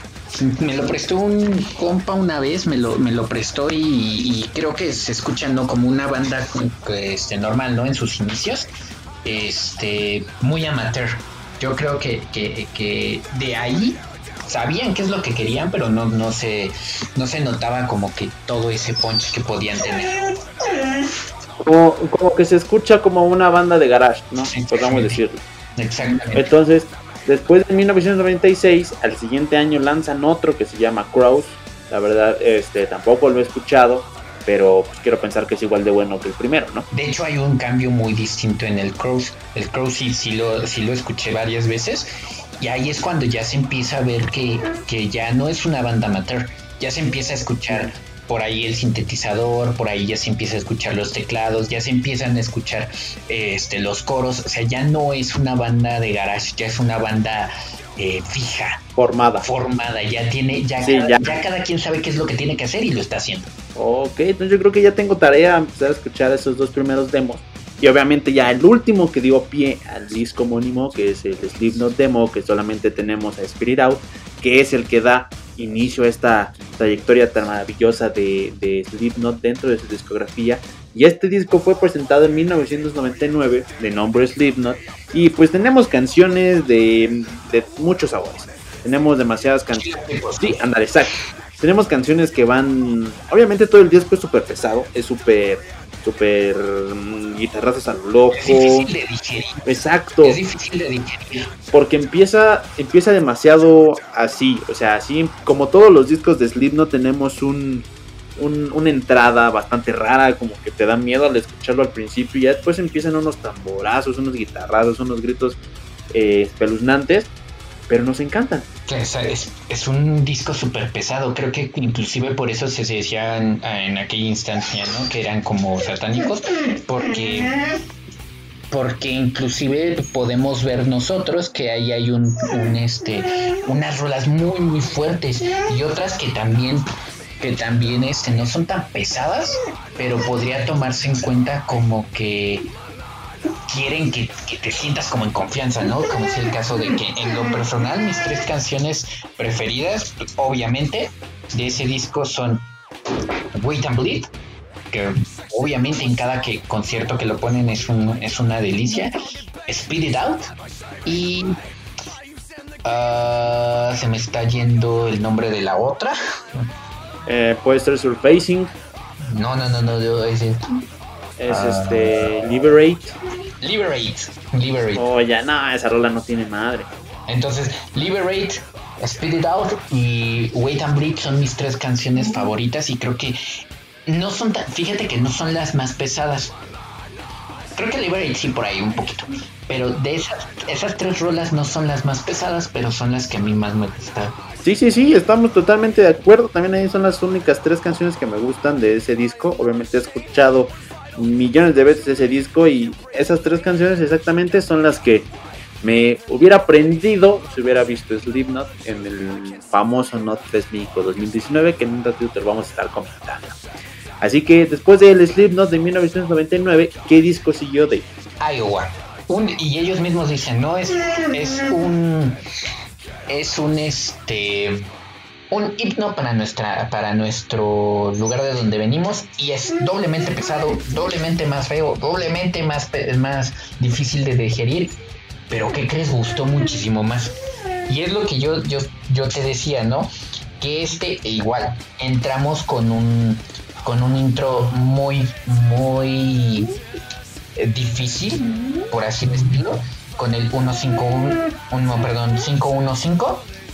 Me lo prestó un compa una vez, me lo, me lo prestó y, creo que se escucha ¿no? como una banda este, normal, ¿no? En sus inicios, este, muy amateur. Yo creo que, que, de ahí sabían qué es lo que querían, pero no, no, se, no se notaba como que todo ese punch que podían tener. Como, como que se escucha como una banda de garage, ¿no? Podríamos decirlo. Exactamente. Entonces, Después de 1996, al siguiente año lanzan otro que se llama Crows. La verdad, este tampoco lo he escuchado, pero pues, quiero pensar que es igual de bueno que el primero, ¿no? De hecho, hay un cambio muy distinto en el Crows. El Crows sí, lo, sí lo escuché varias veces. Y ahí es cuando ya se empieza a ver que, que ya no es una banda amateur. Ya se empieza a escuchar por ahí el sintetizador, por ahí ya se empieza a escuchar los teclados, ya se empiezan a escuchar este, los coros, o sea, ya no es una banda de garage, ya es una banda eh, fija. Formada. Formada, ya tiene, ya, cada, ya. cada quien sabe qué es lo que tiene que hacer y lo está haciendo. Ok, entonces yo creo que ya tengo tarea empezar a escuchar esos dos primeros demos. Y obviamente ya el último que dio pie al disco homónimo, que es el Slipknot Demo, que solamente tenemos a Spirit Out, que es el que da inicio a esta trayectoria tan maravillosa de, de Slipknot dentro de su discografía. Y este disco fue presentado en 1999 de nombre Slipknot. Y pues tenemos canciones de, de muchos sabores. Tenemos demasiadas canciones. Sí, andar, exacto. Tenemos canciones que van. Obviamente todo el disco es súper pesado, es súper súper mm, guitarrazos a lo loco. Es difícil de digerir. Exacto. Es difícil de digerir. Porque empieza, empieza demasiado así. O sea, así como todos los discos de Slipknot tenemos un, una entrada bastante rara, como que te da miedo al escucharlo al principio. Y ya después empiezan unos tamborazos, unos guitarrazos, unos gritos eh, espeluznantes pero nos encantan. Es, es, un disco súper pesado, creo que inclusive por eso se decían en aquella instancia, ¿no? Que eran como satánicos, porque porque inclusive podemos ver nosotros que ahí hay un, un, este unas rolas muy muy fuertes y otras que también que también este no son tan pesadas pero podría tomarse en cuenta como que quieren que, te sientas como en confianza, ¿no? Como es el caso de que en lo personal mis tres canciones preferidas, obviamente, de ese disco son Wait and Bleed, que obviamente en cada que, concierto que lo ponen es, un, es una delicia, Speed It Out y ah, se me está yendo el nombre de la otra. Eh, puede ser Surfacing. No, no, no, no, es, es este Liberate. Liberate. Liberate. Oh, ya, no, esa rola no tiene madre. Entonces, Liberate, Speed It Out y Wait and Bleed son mis tres canciones favoritas y creo que no son tan, fíjate que no son las más pesadas. Creo que Liberate sí por ahí un poquito. Pero de esas, esas tres rolas no son las más pesadas, pero son las que a mí más me gustan. Sí, sí, sí, estamos totalmente de acuerdo. También ahí son las únicas tres canciones que me gustan de ese disco. Obviamente he escuchado millones de veces ese disco y esas tres canciones exactamente son las que me hubiera aprendido si hubiera visto Slipknot en el famoso Not 3 México 2019 que en un ratito vamos a estar comentando. Así que después del Slipknot de 1999, ¿qué disco siguió de Iowa? y ellos mismos dicen, no es, es un es un este un himno para nuestra para nuestro lugar de donde venimos y es doblemente pesado, doblemente más feo, doblemente más más difícil de digerir, pero ¿qué crees? Gustó muchísimo más. Y es lo que yo yo yo te decía, ¿no? Que este igual entramos con un con un intro muy muy eh, difícil, por así decirlo, con el 151, perdón, 515,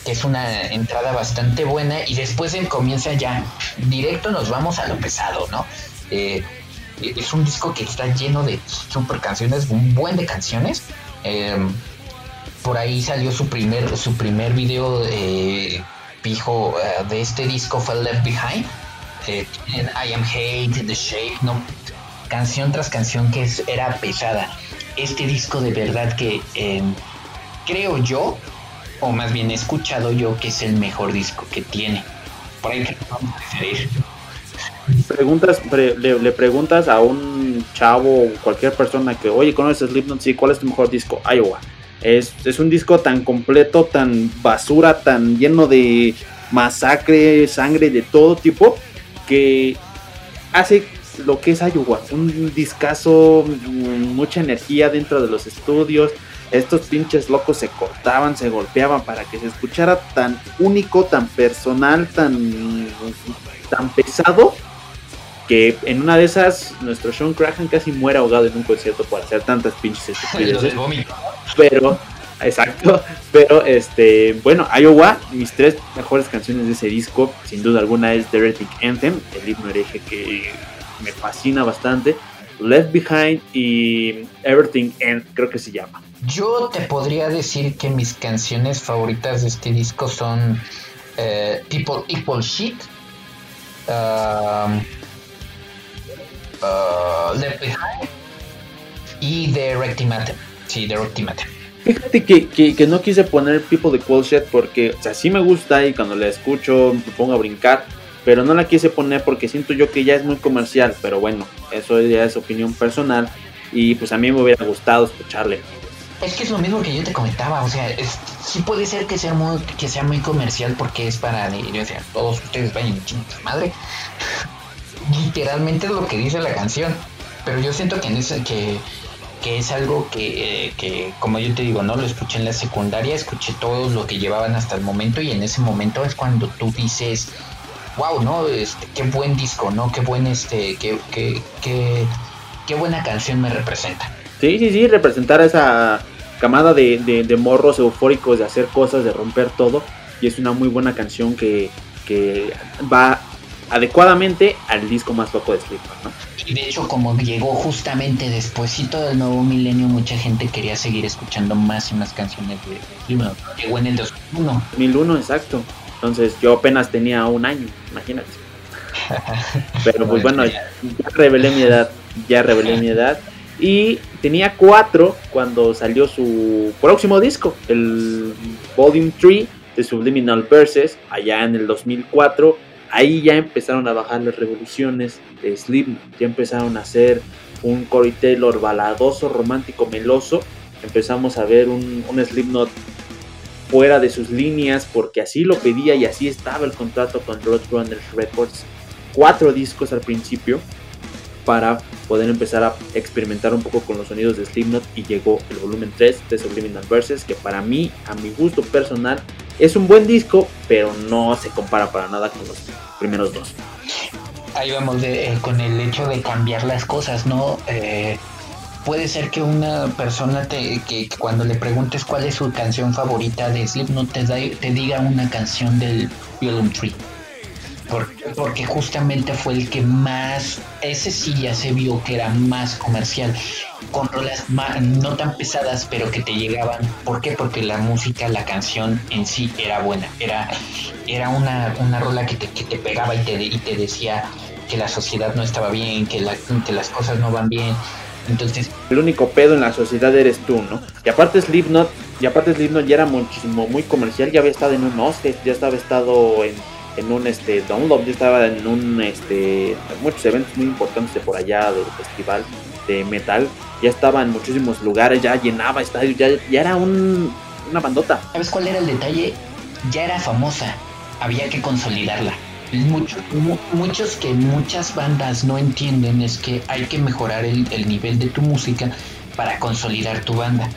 es una entrada bastante buena y después él comienza ya directo nos vamos a lo pesado, ¿no? Eh, es un disco que está lleno de super canciones, un buen de canciones. Em, por ahí salió su primer, su primer video eh, pijo de este disco fue Left Behind. I Am Hate, The Shape, no, canción tras canción que era pesada. Este disco de verdad que em, creo yo, o más bien he escuchado yo, que es el mejor disco que tiene. Por ahí que vamos a Preguntas, le, preguntas a un chavo o cualquier persona que, oye, ¿conoces Slipknot? Sí, ¿cuál es tu mejor disco? Iowa. Es, es un disco tan completo, tan basura, tan lleno de masacre, sangre de todo tipo, que hace lo que es Iowa, un discazo, mm, mucha energía dentro de los estudios. Estos pinches locos se cortaban, se golpeaban para que se escuchara tan único, tan personal, tan, tan pesado, que en una de esas nuestro Sean Crahan casi muere ahogado en un concierto por hacer tantas pinches estupideces. pero, exacto, pero este, bueno, Iowa, mis tres mejores canciones de ese disco, sin duda alguna es The Heretic Anthem, el himno hereje que me fascina bastante. Left Behind y Everything End, creo que se llama. Yo te podría decir que mis canciones favoritas de este disco son eh, People Equal Shit, um, uh, Left Behind y The Rectimatem. Sí, The. Fíjate que, que, no quise poner People Equal Shit porque, o sea, sí me gusta y cuando la escucho me pongo a brincar pero no la quise poner porque siento yo que ya es muy comercial, pero bueno, eso ya es opinión personal y pues a mí me hubiera gustado escucharle. Es que es lo mismo que yo te comentaba, o sea, sí puede ser que sea muy, que sea muy comercial porque es para, o sea, todos ustedes vayan de madre. Literalmente es lo que dice la canción, pero yo siento que en que es algo que, eh, que, como yo te digo, no lo escuché en la secundaria, escuché todo lo que llevaban hasta el momento y en ese momento es cuando tú dices, wow, ¿no? Este, qué buen disco, ¿no? Qué buen, este, qué, qué, qué, qué buena canción me representa. Sí, sí, sí, representar a esa camada de, de, morros eufóricos, de hacer cosas, de romper todo. Y es una muy buena canción que, que va adecuadamente al disco más loco de Slipknot, ¿no? Y de hecho, como llegó justamente despuésito del nuevo milenio, mucha gente quería seguir escuchando más y más canciones de Slipknot. Llegó en el 2001. 2001, exacto. Entonces yo apenas tenía un año, imagínate. Pero pues bueno, ya revelé mi edad, ya revelé mi edad. Y tenía cuatro cuando salió su próximo disco, el Volume 3 de Subliminal Verses, allá en el 2004. Ahí ya empezaron a bajar las revoluciones de Slim, ya empezaron a hacer un Cory Taylor baladoso, romántico, meloso. Empezamos a ver un, un Slipknot fuera de sus líneas porque así lo pedía y así estaba el contrato con Roadrunners Records. Cuatro discos al principio para poder empezar a experimentar un poco con los sonidos de Slipknot y llegó el volumen 3 de Subliminal Verses que para mí, a mi gusto personal, es un buen disco, pero no se compara para nada con los primeros dos. Ahí vamos eh, con el hecho de cambiar las cosas, ¿no? Eh, puede ser que una persona te, que, cuando le preguntes cuál es su canción favorita de Slipknot te, te diga una canción del Violin Tree. Porque, justamente fue el que más, ese sí ya se vio que era más comercial, con rolas no tan pesadas, pero que te llegaban. ¿Por qué? Porque la música, la canción en sí era buena, era, era una, una rola que te, que te pegaba y te, y te decía que la sociedad no estaba bien, que, la, que las cosas no van bien, entonces, el único pedo en la sociedad eres tú, ¿no? Y aparte Slipknot, y aparte Slipknot ya era muchísimo muy comercial, ya había estado en un Oscar, ya estaba estado en, en un este download, ya estaba en un este muchos eventos muy importantes de por allá del festival de metal, ya estaba en muchísimos lugares, ya llenaba estadios, ya, ya era un, una bandota. ¿Sabes cuál era el detalle? Ya era famosa, había que consolidarla muchos, muchos que muchas bandas no entienden es que hay que mejorar el, nivel de tu música para consolidar tu banda.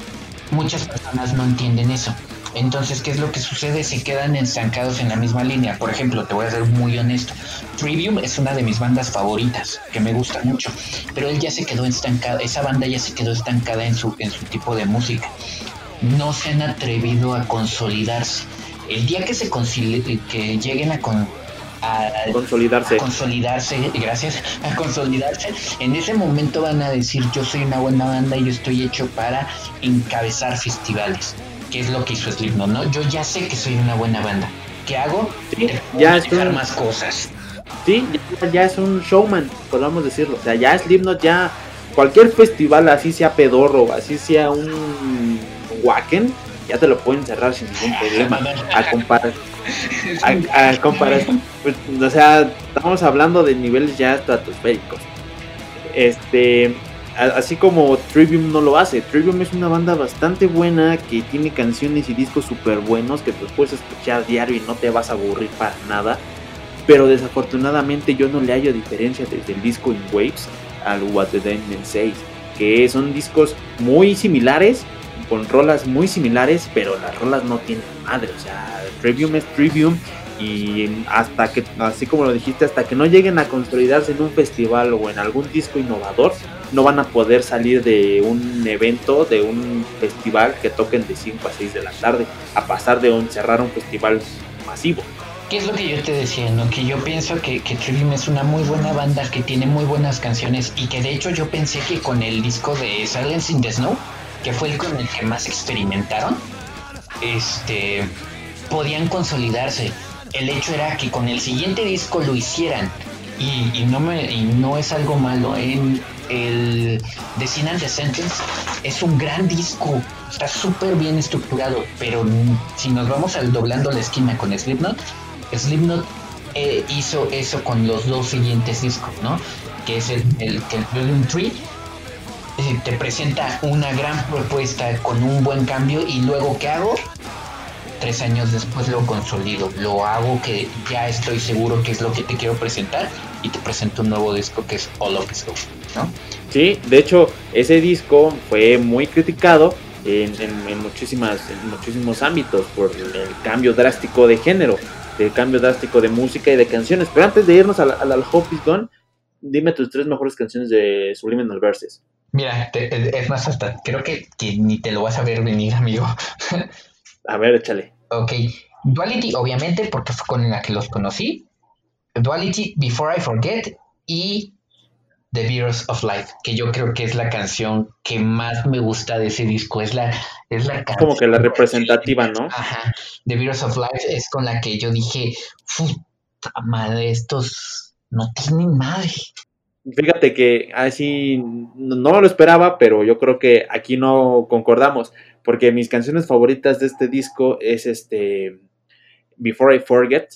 Muchas personas no entienden eso. Entonces, ¿qué es lo que sucede? Se quedan estancados en la misma línea. Por ejemplo, te voy a ser muy honesto. Trivium es una de mis bandas favoritas, que me gusta mucho, pero él ya se quedó estancado, esa banda ya se quedó estancada en su, en su tipo de música. No se han atrevido a consolidarse. El día que se que lleguen a, con, a consolidarse. consolidarse, gracias, a consolidarse. En ese momento van a decir, yo soy una buena banda y yo estoy hecho para encabezar festivales, que es lo que hizo Slipknot, ¿no? Yo ya sé que soy una buena banda. ¿Qué hago? ya es un... más cosas. Sí, ya, es un showman, podemos decirlo. O sea, ya Slipknot ya cualquier festival, así sea pedorro, así sea un Wacken, ya te lo pueden cerrar sin ningún problema. A comparar a, comparar, pues, o sea, estamos hablando de niveles ya estratosféricos. Este, así como Trivium no lo hace. Trivium es una banda bastante buena que tiene canciones y discos súper buenos que tú puedes escuchar diario y no te vas a aburrir para nada. Pero desafortunadamente yo no le hallo diferencia desde el disco In Waves al What the Diamond 6, que son discos muy similares, con rolas muy similares, pero las rolas no tienen madre, o sea, Trivium es Trivium y hasta que, así como lo dijiste, hasta que no lleguen a consolidarse en un festival o en algún disco innovador, no van a poder salir de un evento, de un festival que toquen de 5 a 6 de la tarde, a pasar de un, cerrar un festival masivo. ¿Qué es lo que yo te decía? ¿no? Que yo pienso que, que Trivium es una muy buena banda, que tiene muy buenas canciones y que de hecho yo pensé que con el disco de Silence in the Snow que fue el con el que más experimentaron, este, podían consolidarse. El hecho era que con el siguiente disco lo hicieran y, no, es algo malo. En el The Sin the Sentence es un gran disco, está súper bien estructurado, pero si nos vamos al doblando la esquina con Slipknot, Slipknot eh, hizo eso con los dos siguientes discos, ¿no? Que es el, el, el Tree eh, te presenta una gran propuesta con un buen cambio y luego ¿qué hago? Tres años después lo consolido, lo hago que ya estoy seguro que es lo que te quiero presentar y te presento un nuevo disco que es All of Us, ¿no? Sí, de hecho ese disco fue muy criticado en, en, muchísimas, en muchísimos ámbitos por el cambio drástico de género, el cambio drástico de música y de canciones. Pero antes de irnos al, al, al Hope is Gone, dime tus tres mejores canciones de Subliminal Verses. Mira, es más, hasta creo que, ni te lo vas a ver venir, amigo. a ver, échale. Ok. Duality, obviamente, porque fue con la que los conocí. Duality, Before I Forget y The Beers of Life, que yo creo que es la canción que más me gusta de ese disco. Es la, es la canción. Como que la representativa, ¿no? Ajá. The Beers of Life es con la que yo dije, puta madre, estos no tienen madre. Fíjate que así no lo esperaba, pero yo creo que aquí no concordamos, porque mis canciones favoritas de este disco es este Before I Forget,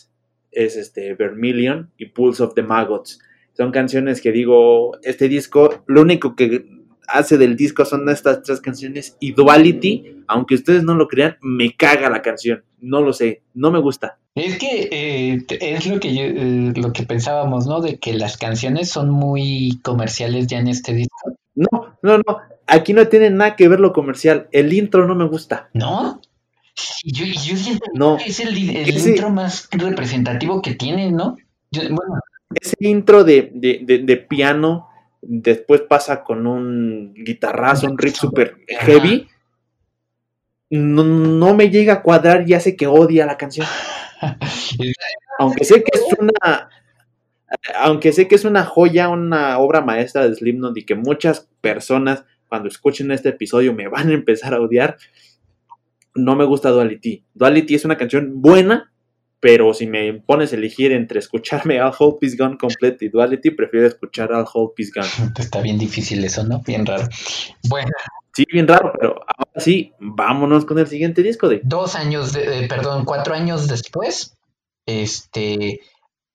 es este Vermilion y Pulse of the Maggots. Son canciones que digo, este disco, lo único que hace del disco son estas tres canciones y Duality, aunque ustedes no lo crean, me caga la canción. No lo sé, no me gusta. Es que eh, es lo que eh, lo que pensábamos, ¿no? De que las canciones son muy comerciales ya en este disco. No, no, no. Aquí no tiene nada que ver lo comercial. El intro no me gusta. ¿No? Yo, yo siento que es el, intro más representativo que tiene, ¿no? Ese intro de, de, de, piano después pasa con un guitarrazo, un riff super heavy, no, no, me llega a cuadrar y hace que odia la canción. aunque sé que es una aunque sé que es una joya, una obra maestra de Slipknot y que muchas personas cuando escuchen este episodio me van a empezar a odiar, no me gusta Duality. Duality es una canción buena, pero si me pones a elegir entre escucharme All Hope Is Gone Complete y Duality, prefiero escuchar All Hope Is Gone. Está bien difícil eso, ¿no? Bien raro. Bueno. Sí, bien raro, pero ahora sí, vámonos con el siguiente disco de... Dos años, de, perdón, cuatro años después, este,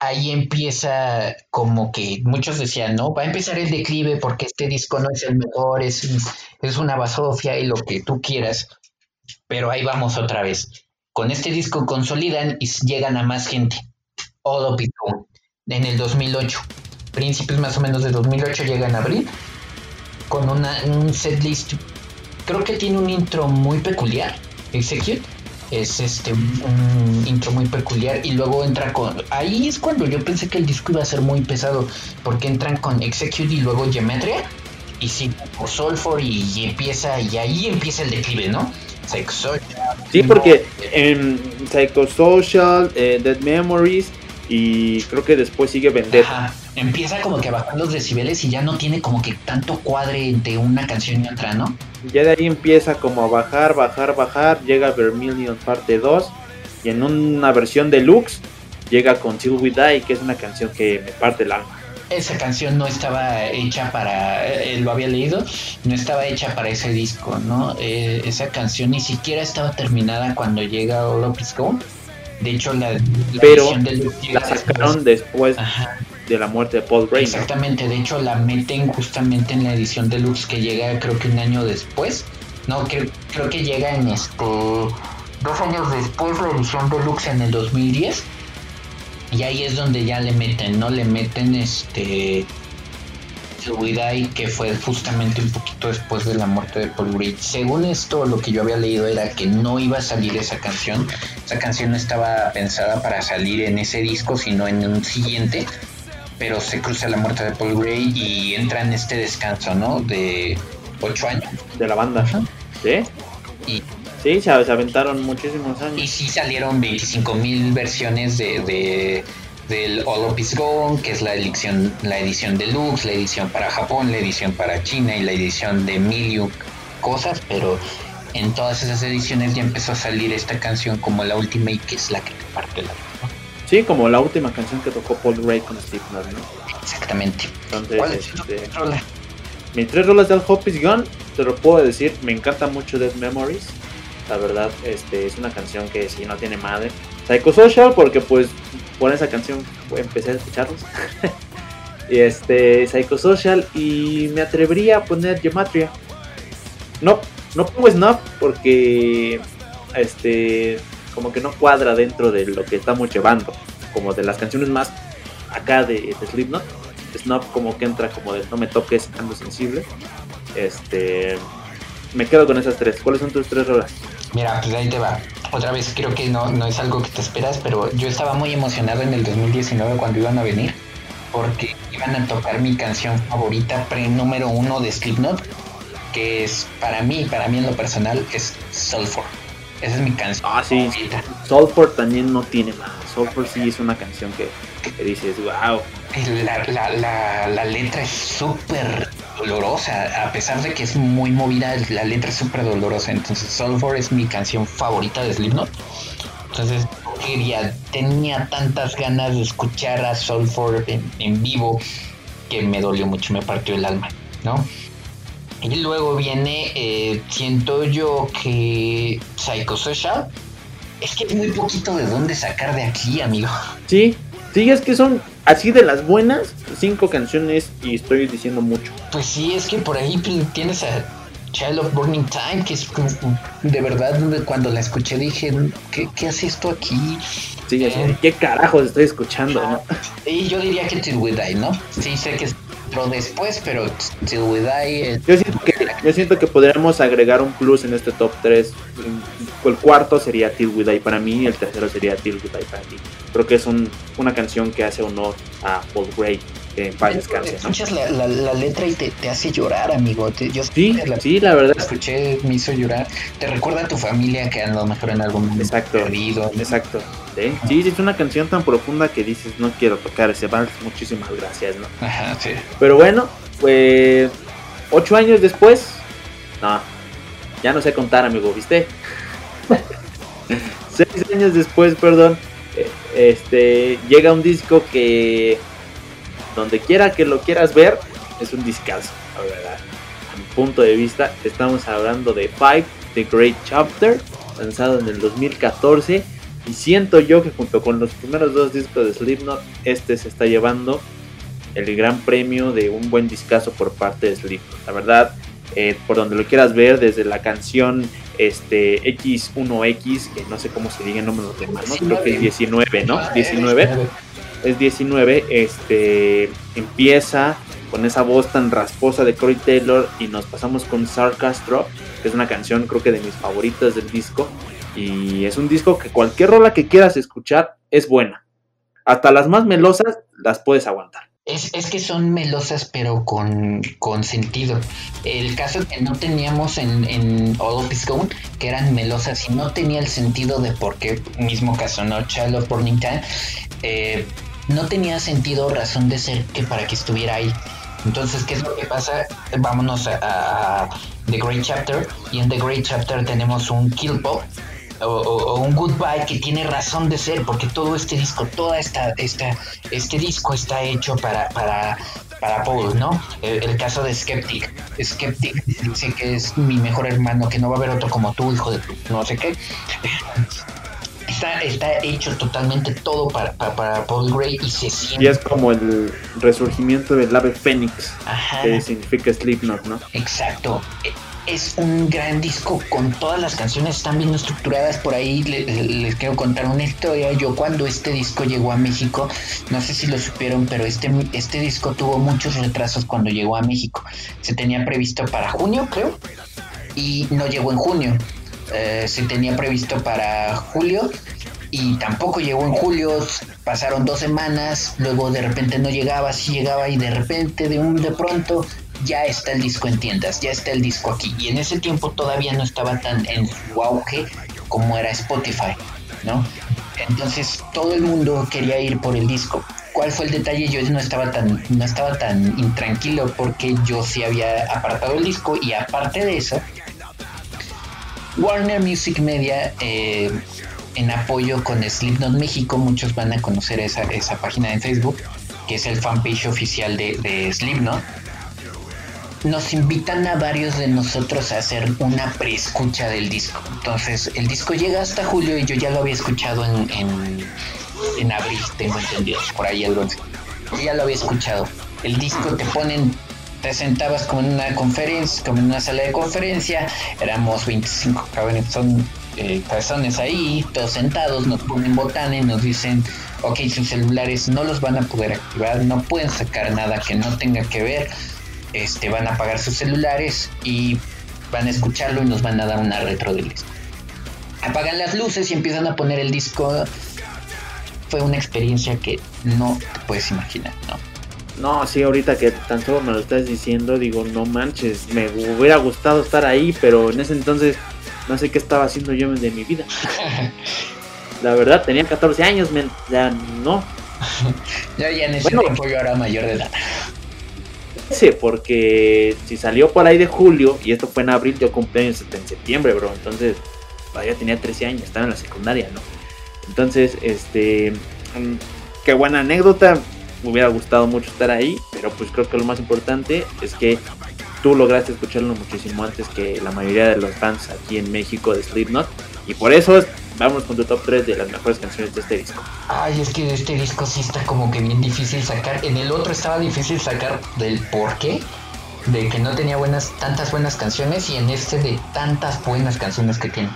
ahí empieza como que muchos decían, no, va a empezar el declive porque este disco no es el mejor, es, es una basofia y lo que tú quieras, pero ahí vamos otra vez. Con este disco consolidan y llegan a más gente. All en el 2008. Principios más o menos de 2008 llegan a abril con una, un setlist. Creo que tiene un intro muy peculiar. Execute es este un, intro muy peculiar y luego entra con ahí es cuando yo pensé que el disco iba a ser muy pesado porque entran con Execute y luego Geometria y sí por Solfor y, empieza y ahí empieza el declive no Psychosocial sí porque en Psychosocial eh, Dead Memories y creo que después sigue vender empieza como que a bajar los decibeles y ya no tiene como que tanto cuadre entre una canción y otra, ¿no? Ya de ahí empieza como a bajar, bajar, bajar, llega Vermilion parte 2 y en una versión deluxe llega con Till We Die, que es una canción que me parte el alma. Esa canción no estaba hecha para, eh, lo había leído, no estaba hecha para ese disco, ¿no? Eh, esa canción ni siquiera estaba terminada cuando llega All Up Is Gone. De hecho, la, Pero la sacaron después. de la muerte de Paul Gray. Exactamente, de hecho la meten justamente en la edición deluxe que llega creo que un año después. No, creo, creo que llega en este dos años después la edición deluxe en el 2010. Y ahí es donde ya le meten, ¿no? Le meten este y que fue justamente un poquito después de la muerte de Paul Gray. Según esto, lo que yo había leído era que no iba a salir esa canción. Esa canción no estaba pensada para salir en ese disco, sino en un siguiente pero se cruza la muerte de Paul Gray y entra en este descanso, ¿no? De ocho años. De la banda. Sí. Y, sí, se, aventaron muchísimos años. Y sí salieron 25 mil versiones de, del All of Is Gone, que es la edición, la edición deluxe, la edición para Japón, la edición para China y la edición de mil cosas, pero en todas esas ediciones ya empezó a salir esta canción como la última y que es la que te parte la Sí, como la última canción que tocó Paul Gray con Steve ¿no? Exactamente. Entonces, ¿Cuál es este, Mis tres rolas de Al Hope is Gone, te lo puedo decir, me encanta mucho Dead Memories. La verdad, este es una canción que sí no tiene madre. Psychosocial, porque pues por esa canción empecé a escucharlos. y este, Psychosocial, y me atrevería a poner Gematria. No, no pongo Snuff porque este como que no cuadra dentro de lo que estamos llevando, como de las canciones más acá de, de Slipknot. Snuff como que entra como de no me toques, ando sensible. Este, me quedo con esas tres. ¿Cuáles son tus tres rolas? Mira, pues ahí te va. Otra vez creo que no, no es algo que te esperas, pero yo estaba muy emocionado en el 2019 cuando iban a venir, porque iban a tocar mi canción favorita pre número uno de Slipknot, que es para mí, para mí en lo personal, es Sulfur. Esa es mi canción. Ah, sí. Soulford también no tiene más. Soulford sí es una canción que, dices, wow. La, letra es súper dolorosa. A pesar de que es muy movida, la letra es súper dolorosa. Entonces, Soulford es mi canción favorita de Slipknot. Entonces, quería, tenía tantas ganas de escuchar a Soulford en, en vivo que me dolió mucho, me partió el alma, ¿no? Y luego viene, eh, siento yo que Psychosocial. Es que es muy poquito de dónde sacar de aquí, amigo. Sí, sí, es que son así de las buenas, cinco canciones y estoy diciendo mucho. Pues sí, es que por ahí tienes a Child of Burning Time, que es de verdad cuando la escuché dije, ¿qué, qué hace esto aquí? Sí, eh, ¿qué carajos estoy escuchando? ¿no? Y yo diría que Till We Die, ¿no? Sí, sé que es después, pero We Die. Yo siento, que, yo siento que podríamos agregar un plus en este top 3. El cuarto sería Till We Die para mí y el tercero sería Till We Die para ti. Creo que es una canción que hace honor a Paul Gray. que en paz descanse. Escuchas la, la, letra y te, te, hace llorar, amigo. yo sí, la, sí, la verdad. Escuché, me hizo llorar. Te recuerda a tu familia que a lo mejor en algún momento exacto, perdido. Exacto. ¿Sí? sí, es una canción tan profunda que dices, no quiero tocar ese vals, muchísimas gracias, ¿no? Ajá, sí. Pero bueno, pues ocho años después, no, ya no sé contar, amigo, ¿viste? Seis años después, perdón, eh, este, llega un disco que donde quiera que lo quieras ver, es un discazo, la verdad. A mi punto de vista, estamos hablando de Five, The Great Chapter, lanzado en el 2014. Y siento yo que junto con los primeros dos discos de Slipknot, este se está llevando el gran premio de un buen discazo por parte de Slipknot. La verdad, eh, por donde lo quieras ver, desde la canción este, X1X, que no sé cómo se diga el número de demás, ¿no? creo que es 19, ¿no? 19 es 19, este, empieza con esa voz tan rasposa de Corey Taylor y nos pasamos con Sarcastro, que es una canción creo que de mis favoritas del disco. Y es un disco que cualquier rola que quieras escuchar es buena. Hasta las más melosas las puedes aguantar. Es, es, que son melosas, pero con, con, sentido. El caso que no teníamos en, en All of Gone, que eran melosas y no tenía el sentido de por qué, mismo caso, ¿no? Child of Burning Time, eh, no tenía sentido razón de ser que para que estuviera ahí. Entonces, ¿qué es lo que pasa? Vámonos a, The Great Chapter y en The Great Chapter tenemos un Kill Pop o, un Goodbye que tiene razón de ser porque todo este disco, toda esta, esta este disco está hecho para, para, para Paul, ¿no? El, caso de Skeptic. Skeptic dice que es mi mejor hermano, que no va a haber otro como tú, hijo de tu no sé qué está, hecho totalmente todo para, para, Paul Gray y se siente. Y es como el resurgimiento del ave fénix, que significa Slipknot, ¿no? Exacto. Es un gran disco con todas las canciones están bien estructuradas por ahí les, quiero contar una historia. Yo cuando este disco llegó a México no sé si lo supieron pero este este disco tuvo muchos retrasos cuando llegó a México. Se tenía previsto para junio creo y no llegó en junio. Eh, se tenía previsto para julio y tampoco llegó en julio, pasaron dos semanas, luego de repente no llegaba, sí llegaba y de repente de un de pronto ya está el disco en tiendas, ya está el disco aquí. Y en ese tiempo todavía no estaba tan en su auge como era Spotify, ¿no? Entonces todo el mundo quería ir por el disco. ¿Cuál fue el detalle? Yo no estaba tan, no estaba tan intranquilo porque yo sí había apartado el disco y aparte de eso, Warner Music Media eh, en apoyo con Slipknot México, muchos van a conocer esa, esa página en Facebook, que es el fanpage oficial de, de Slipknot. Nos invitan a varios de nosotros a hacer una preescucha del disco. Entonces, el disco llega hasta julio y yo ya lo había escuchado en, en, en abril, tengo entendido, por ahí así. Yo ya lo había escuchado. El disco te ponen te sentabas como en una conferencia, como en una sala de conferencia, éramos 25 cabrones, son eh, personas ahí, todos sentados, nos ponen botana y nos dicen, ok, sus celulares no los van a poder activar, no pueden sacar nada que no tenga que ver, este, van a apagar sus celulares y van a escucharlo y nos van a dar una retro del disco. Apagan las luces y empiezan a poner el disco. Fue una experiencia que no te puedes imaginar, ¿no? No, sí, ahorita que tan solo me lo estás diciendo, digo, no manches, me hubiera gustado estar ahí, pero en ese entonces no sé qué estaba haciendo yo de mi vida. La verdad, tenía 14 años, ya no. ya, ya en ese tiempo yo era mayor de edad. Porque si salió por ahí de julio y esto fue en abril, yo cumplí en septiembre, bro. Entonces, todavía tenía 13 años, estaba en la secundaria, ¿no? Entonces, este, mm, qué buena anécdota me hubiera gustado mucho estar ahí, pero pues creo que lo más importante es que tú lograste escucharlo muchísimo antes que la mayoría de los fans aquí en México de Slipknot y por eso vamos con tu top 3 de las mejores canciones de este disco. Ay, es que este disco sí está como que bien difícil sacar. En el otro estaba difícil sacar del por qué, de que no tenía buenas, tantas buenas canciones y en este de tantas buenas canciones que tiene.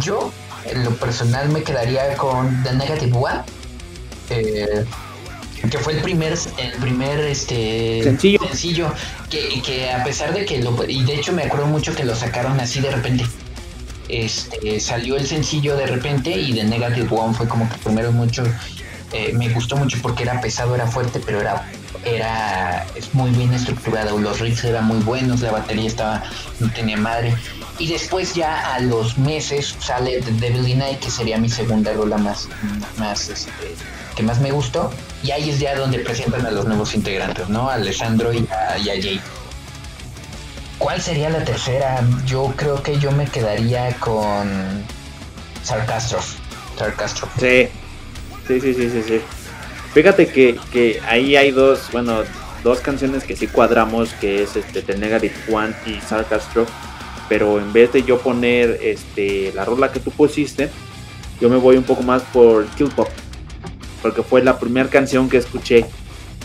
Yo, en lo personal, me quedaría con The Negative One. Eh, que fue el primer, el primer este sencillo, sencillo que, que, a pesar de que lo y de hecho me acuerdo mucho que lo sacaron así de repente. Este salió el sencillo de repente y de Negative One fue como que primero mucho eh, me gustó mucho porque era pesado, era fuerte, pero era era es muy bien estructurado, los riffs eran muy buenos, la batería estaba no tenía madre. Y después ya a los meses sale The Devil in Night, que sería mi segunda rola más, más este, que más me gustó. Y ahí es ya donde presentan a los nuevos integrantes, ¿no? A Alessandro y a, y a Jay. ¿Cuál sería la tercera? Yo creo que yo me quedaría con Sarcastro. Sarcastro. Sí. Sí, sí, sí, sí, sí. Fíjate que, que ahí hay dos, bueno, dos canciones que sí cuadramos, que es este The Negative One y Sarcastro. Pero en vez de yo poner este la rola que tú pusiste, yo me voy un poco más por Kill Pop. Porque fue la primera canción que escuché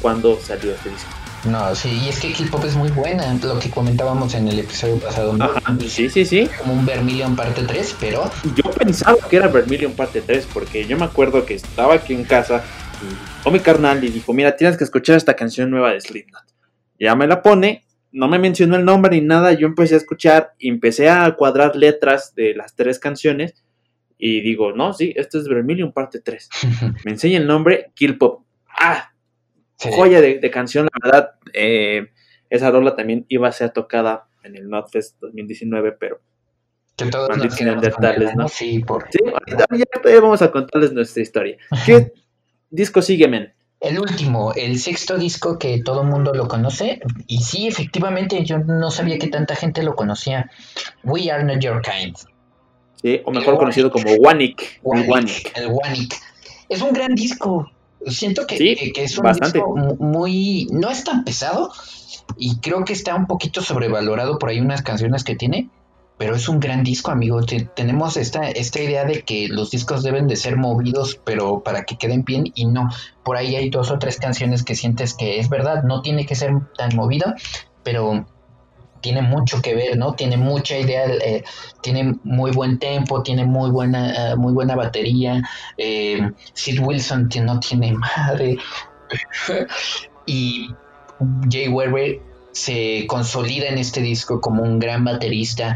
cuando salió este disco. No, sí, y es que K-pop es muy buena, lo que comentábamos en el episodio pasado. Ajá, sí, sí, sí. Como un Vermilion parte 3, pero... Yo pensaba que era Vermilion parte 3, porque yo me acuerdo que estaba aquí en casa y o mi carnal y dijo, mira, tienes que escuchar esta canción nueva de Slipknot. Ya me la pone, no me mencionó el nombre ni nada, yo empecé a escuchar y empecé a cuadrar letras de las tres canciones y digo, no, sí, esto es Vermilion parte 3. me enseña el nombre, Kill Pop. Ah, joya de, canción, la verdad. Eh, esa rola también iba a ser tocada en el Notfest 2019, pero que todos ¿no? Sí, por... sí ya, vamos a contarles nuestra historia. ¿Qué disco sigue, men? El último, el sexto disco que todo el mundo lo conoce, y sí, efectivamente, yo no sabía que tanta gente lo conocía. We Are Not Your Kind. Sí, o mejor conocido como Wanik. Wanik. El Wanik. Es un gran disco. Siento que, es un disco muy. No es tan pesado y creo que está un poquito sobrevalorado por ahí unas canciones que tiene, pero es un gran disco, amigo. tenemos esta, esta idea de que los discos deben de ser movidos, pero para que queden bien y no. Por ahí hay dos o tres canciones que sientes que es verdad, no tiene que ser tan movido, pero tiene mucho que ver, ¿no? Tiene mucha idea, eh, tiene muy buen tempo, tiene muy buena, eh, muy buena batería. Eh, Sid Wilson no tiene madre. y Jay Weber se consolida en este disco como un gran baterista,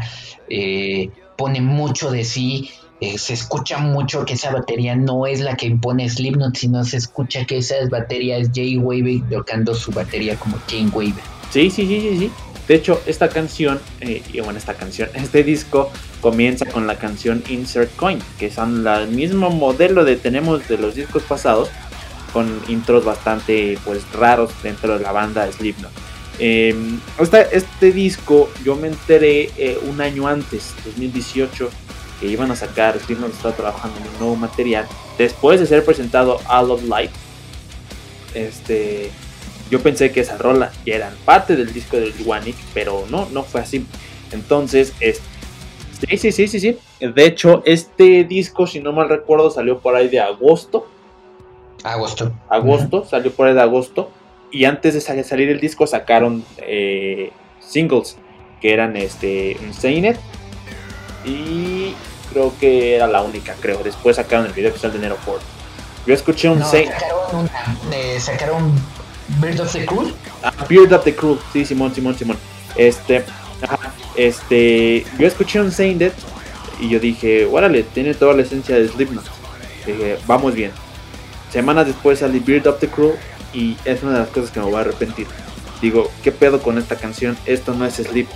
pone mucho de sí. se escucha mucho que esa batería no es la que impone Slipknot, sino se escucha que esa batería es Jay Weber tocando su batería como Jane Weber. Sí, sí, sí, sí, sí. De hecho, esta canción, eh, bueno, esta canción, este disco comienza con la canción Insert Coin, que son el mismo modelo de tenemos de los discos pasados, con intros bastante pues raros dentro de la banda Slipknot. Em, este disco yo me enteré eh, un año antes, 2018, que iban a sacar, Slipknot estaba trabajando en un nuevo material, después de ser presentado All of Life. Este, yo pensé que esas rolas ya eran parte del disco del Iwanik, pero no, no fue así. Entonces, sí, sí, sí, sí, sí. De hecho, este disco, si no mal recuerdo, salió por ahí de agosto. Agosto. Agosto, salió por ahí de agosto. Y antes de salir el disco sacaron eh, singles, que eran este, It y creo que era la única, creo. Después sacaron el video que de Nero Ford. Yo escuché un no, sacaron, una, eh, sacaron Beard of the Cruel. Ah, Beard of the Cruel, sí, Simón, Simón, Simón. Este, este, yo escuché un Saying That y yo dije, órale, tiene toda la esencia de Slipknot. Dije, vamos bien. Semanas después salí Beard of the Cruel y es una de las cosas que me voy a arrepentir. Digo, ¿qué pedo con esta canción? Esto no es Slip.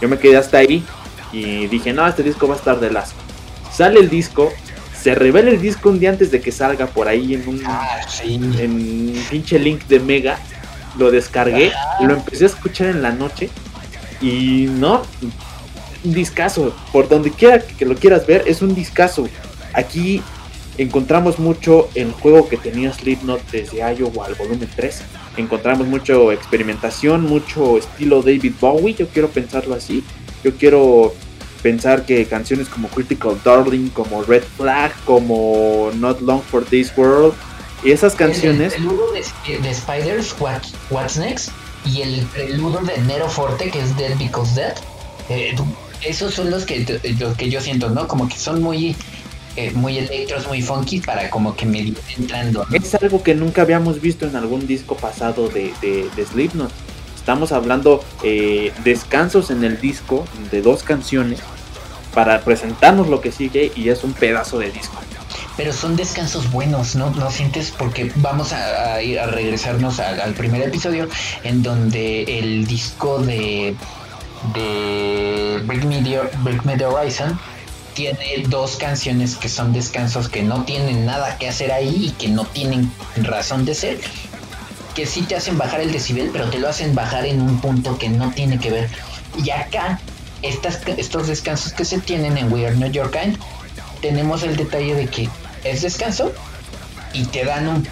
Yo me quedé hasta ahí y dije, no, este disco va a estar de las. Sale el disco se revela el disco un día antes de que salga por ahí en un, ah, en pinche link de Mega. Lo descargué, lo empecé a escuchar en la noche y no, un discazo. Por donde quiera que lo quieras ver, es un discazo. Aquí encontramos mucho el juego que tenía Slipknot desde Iowa al volumen 3. Encontramos mucho experimentación, mucho estilo David Bowie, yo quiero pensarlo así. Yo quiero pensar que canciones como Critical Darling, como Red Flag, como Not Long for This World, y esas canciones... El, preludo de, Spiders, What's Next, y el preludo de Nero Forte, que es Dead Because Dead, eh, esos son los que, los que yo siento, ¿no? Como que son muy... Eh, muy electros, muy funky para como que me entrando. Es algo que nunca habíamos visto en algún disco pasado de, de, de Slipknot. Estamos hablando eh, descansos en el disco de dos canciones para presentarnos lo que sigue y es un pedazo de disco. pero son descansos buenos, ¿no? ¿No sientes? Porque vamos a, ir a regresarnos al primer episodio en donde el disco de, de Break Me, Horizon tiene dos canciones que son descansos que no tienen nada que hacer ahí y que no tienen razón de ser, que sí te hacen bajar el decibel, pero te lo hacen bajar en un punto que no tiene que ver. Y acá, estas, estos descansos que se tienen en We Are New York tenemos el detalle de que es descanso y te dan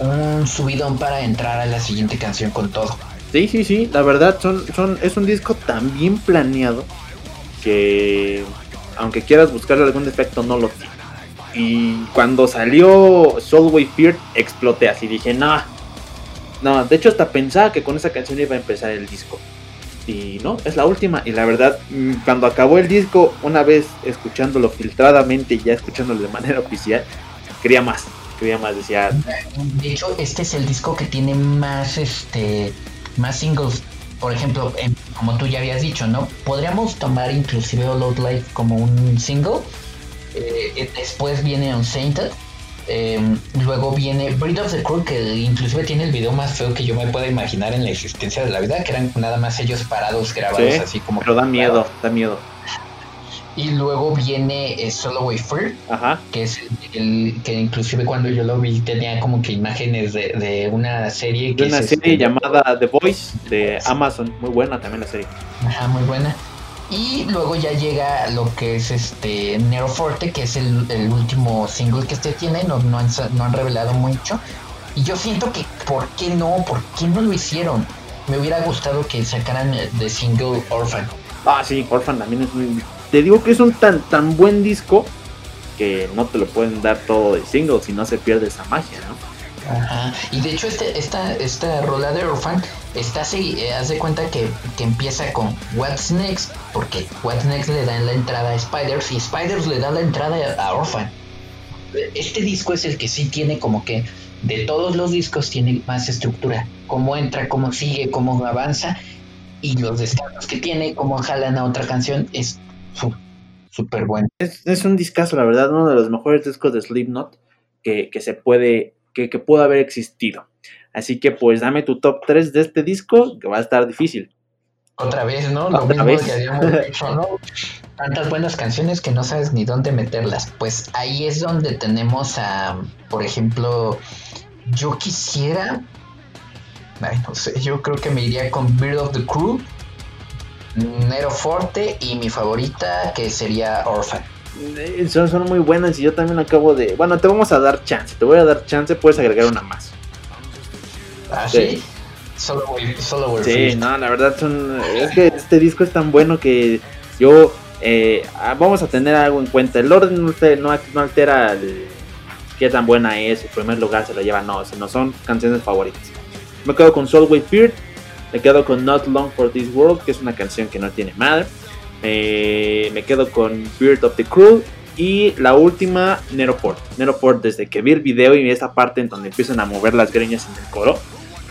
un, subidón para entrar a la siguiente canción con todo. Sí, sí, sí, la verdad son, es un disco tan bien planeado que aunque quieras buscarle algún defecto no lo tiene. Y cuando salió Soulway Fear exploté así, dije, no, no, de hecho hasta pensaba que con esa canción iba a empezar el disco. Y no, es la última. Y la verdad, mm, cuando acabó el disco, una vez escuchándolo filtradamente y ya escuchándolo de manera oficial, quería más. Quería más, decía. De hecho, este es el disco que tiene más este más singles. Por ejemplo, como tú ya habías dicho, ¿no? Podríamos tomar inclusive All Out Life como un single. Eh, después viene Unsainted Em, luego viene Breed of the Crew, que inclusive tiene el video más feo que yo me pueda imaginar en la existencia de la vida, que eran nada más ellos parados grabados así como... Pero da miedo, da miedo. Y luego viene eh, Solo Way Free, que es el, que inclusive cuando yo lo vi tenía como que imágenes de, una serie. Que de una serie este, llamada The Voice de Amazon, muy buena también la serie. Ajá, muy buena. Y luego ya llega lo que es este Nero Forte, que es el, último single que este tiene, no, no, han, revelado mucho. Y yo siento que, ¿por qué no? ¿Por qué no lo hicieron? Me hubiera gustado que sacaran de single Orphan. Ah, sí, Orphan también es muy... Te digo que es un tan, tan buen disco que no te lo pueden dar todo de single si no se pierde esa magia, ¿no? Ajá. Y de hecho este, esta, esta rola de Orphan está así, eh, haz de cuenta que, empieza con What's Next, porque What's Next le da la entrada a Spiders y Spiders le da la entrada a Orphan. Este disco es el que sí tiene como que de todos los discos tiene más estructura, cómo entra, cómo sigue, cómo avanza y los descansos que tiene, cómo jalan a otra canción es súper bueno. Es, un discazo, la verdad, uno de los mejores discos de Slipknot que, que se puede que, que pudo haber existido. Así que pues dame tu top 3 de este disco, que va a estar difícil. Otra vez, ¿no? Lo mismo que habíamos dicho, ¿no? Tantas buenas canciones que no sabes ni dónde meterlas. Pues ahí es donde tenemos a, por ejemplo, yo quisiera, ay, no sé, yo creo que me iría con Bird of the Crew, Nero Forte y mi favorita que sería Orphan. Eh, son, son muy buenas y yo también acabo de... Bueno, te vamos a dar chance, te voy a dar chance, puedes agregar una más. ¿Ah, sí? Solo solo Sí, no, la verdad son... Es que este disco es tan bueno que yo... Eh, ah, vamos a tener algo en cuenta. El orden no, no, altera el, qué tan buena es, el primer lugar se lo lleva, no, sino son canciones favoritas. Me quedo con Soulway Fear, me quedo con Not Long for This World, que es una canción que no tiene madre. Eh, me quedo con Beard of the Crew. Y la última, Neroport. Neroport, desde que vi el video y vi esta parte en donde empiezan a mover las greñas en el coro,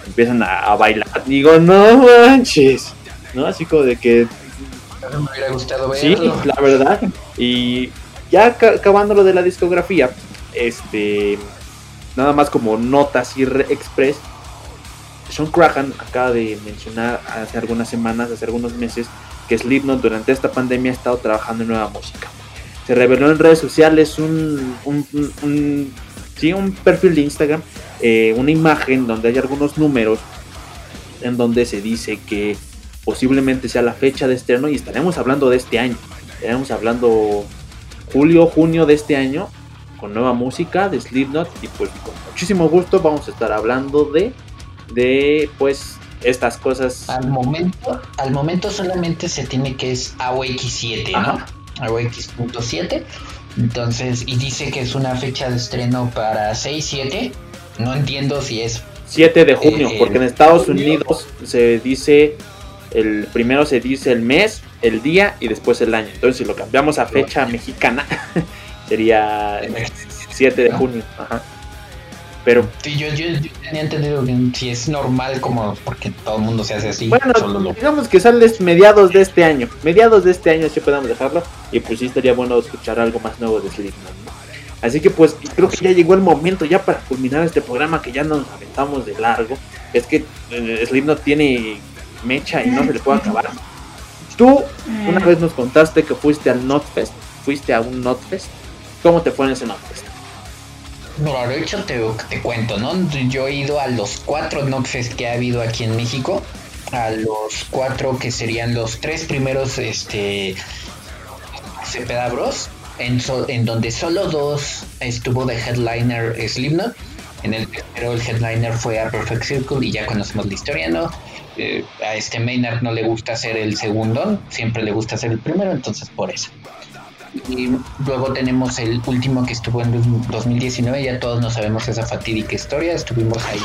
empiezan a, bailar. Digo, no manches. ¿No? Así como de que. me hubiera gustado verlo. Sí, la verdad. Y ya acabando lo de la discografía, este. Nada más como notas y express. Sean Crahan acaba de mencionar hace algunas semanas, hace algunos meses, que Slipknot durante esta pandemia ha estado trabajando en nueva música. Se reveló en redes sociales un, un, sí, un perfil de Instagram, eh, una imagen donde hay algunos números en donde se dice que posiblemente sea la fecha de estreno y estaremos hablando de este año. Estaremos hablando julio, junio de este año con nueva música de Slipknot y pues con muchísimo gusto vamos a estar hablando de de pues estas cosas. Al momento, al momento solamente se tiene que es AOX 7, ¿no? AOX.7. Entonces, y dice que es una fecha de estreno para 6-7. No entiendo si es 7 de junio, eh, porque en Estados Unidos se dice el primero se dice el mes, el día y después el año. Entonces, si lo cambiamos a fecha mexicana, sería 7 de junio. Ajá. Pero. yo, tenía entendido que si es normal, como porque todo el mundo se hace así. Bueno, digamos que sale mediados de este año. Mediados de este año, si podemos dejarlo. Y pues sí estaría bueno escuchar algo más nuevo de Slipknot. Así que pues creo que ya llegó el momento ya para culminar este programa que ya nos aventamos de largo. Es que eh, Slipknot tiene mecha y no se le puede acabar. Tú una vez nos contaste que fuiste al Notfest, fuiste a un Notfest. ¿Cómo te fue en ese Notfest? No, de hecho te, te cuento, ¿no? Yo he ido a los cuatro Notfest que ha habido aquí en México, a los cuatro que serían los tres primeros, este, Cepeda En, en donde solo dos estuvo de headliner Slipknot, en el tercero el headliner fue a Perfect Circle y ya conocemos la historia, ¿no? Eh, a este Maynard no le gusta ser el segundo, siempre le gusta ser el primero, entonces por eso. Y luego tenemos el último que estuvo en 2019, ya todos no sabemos esa fatídica historia, estuvimos ahí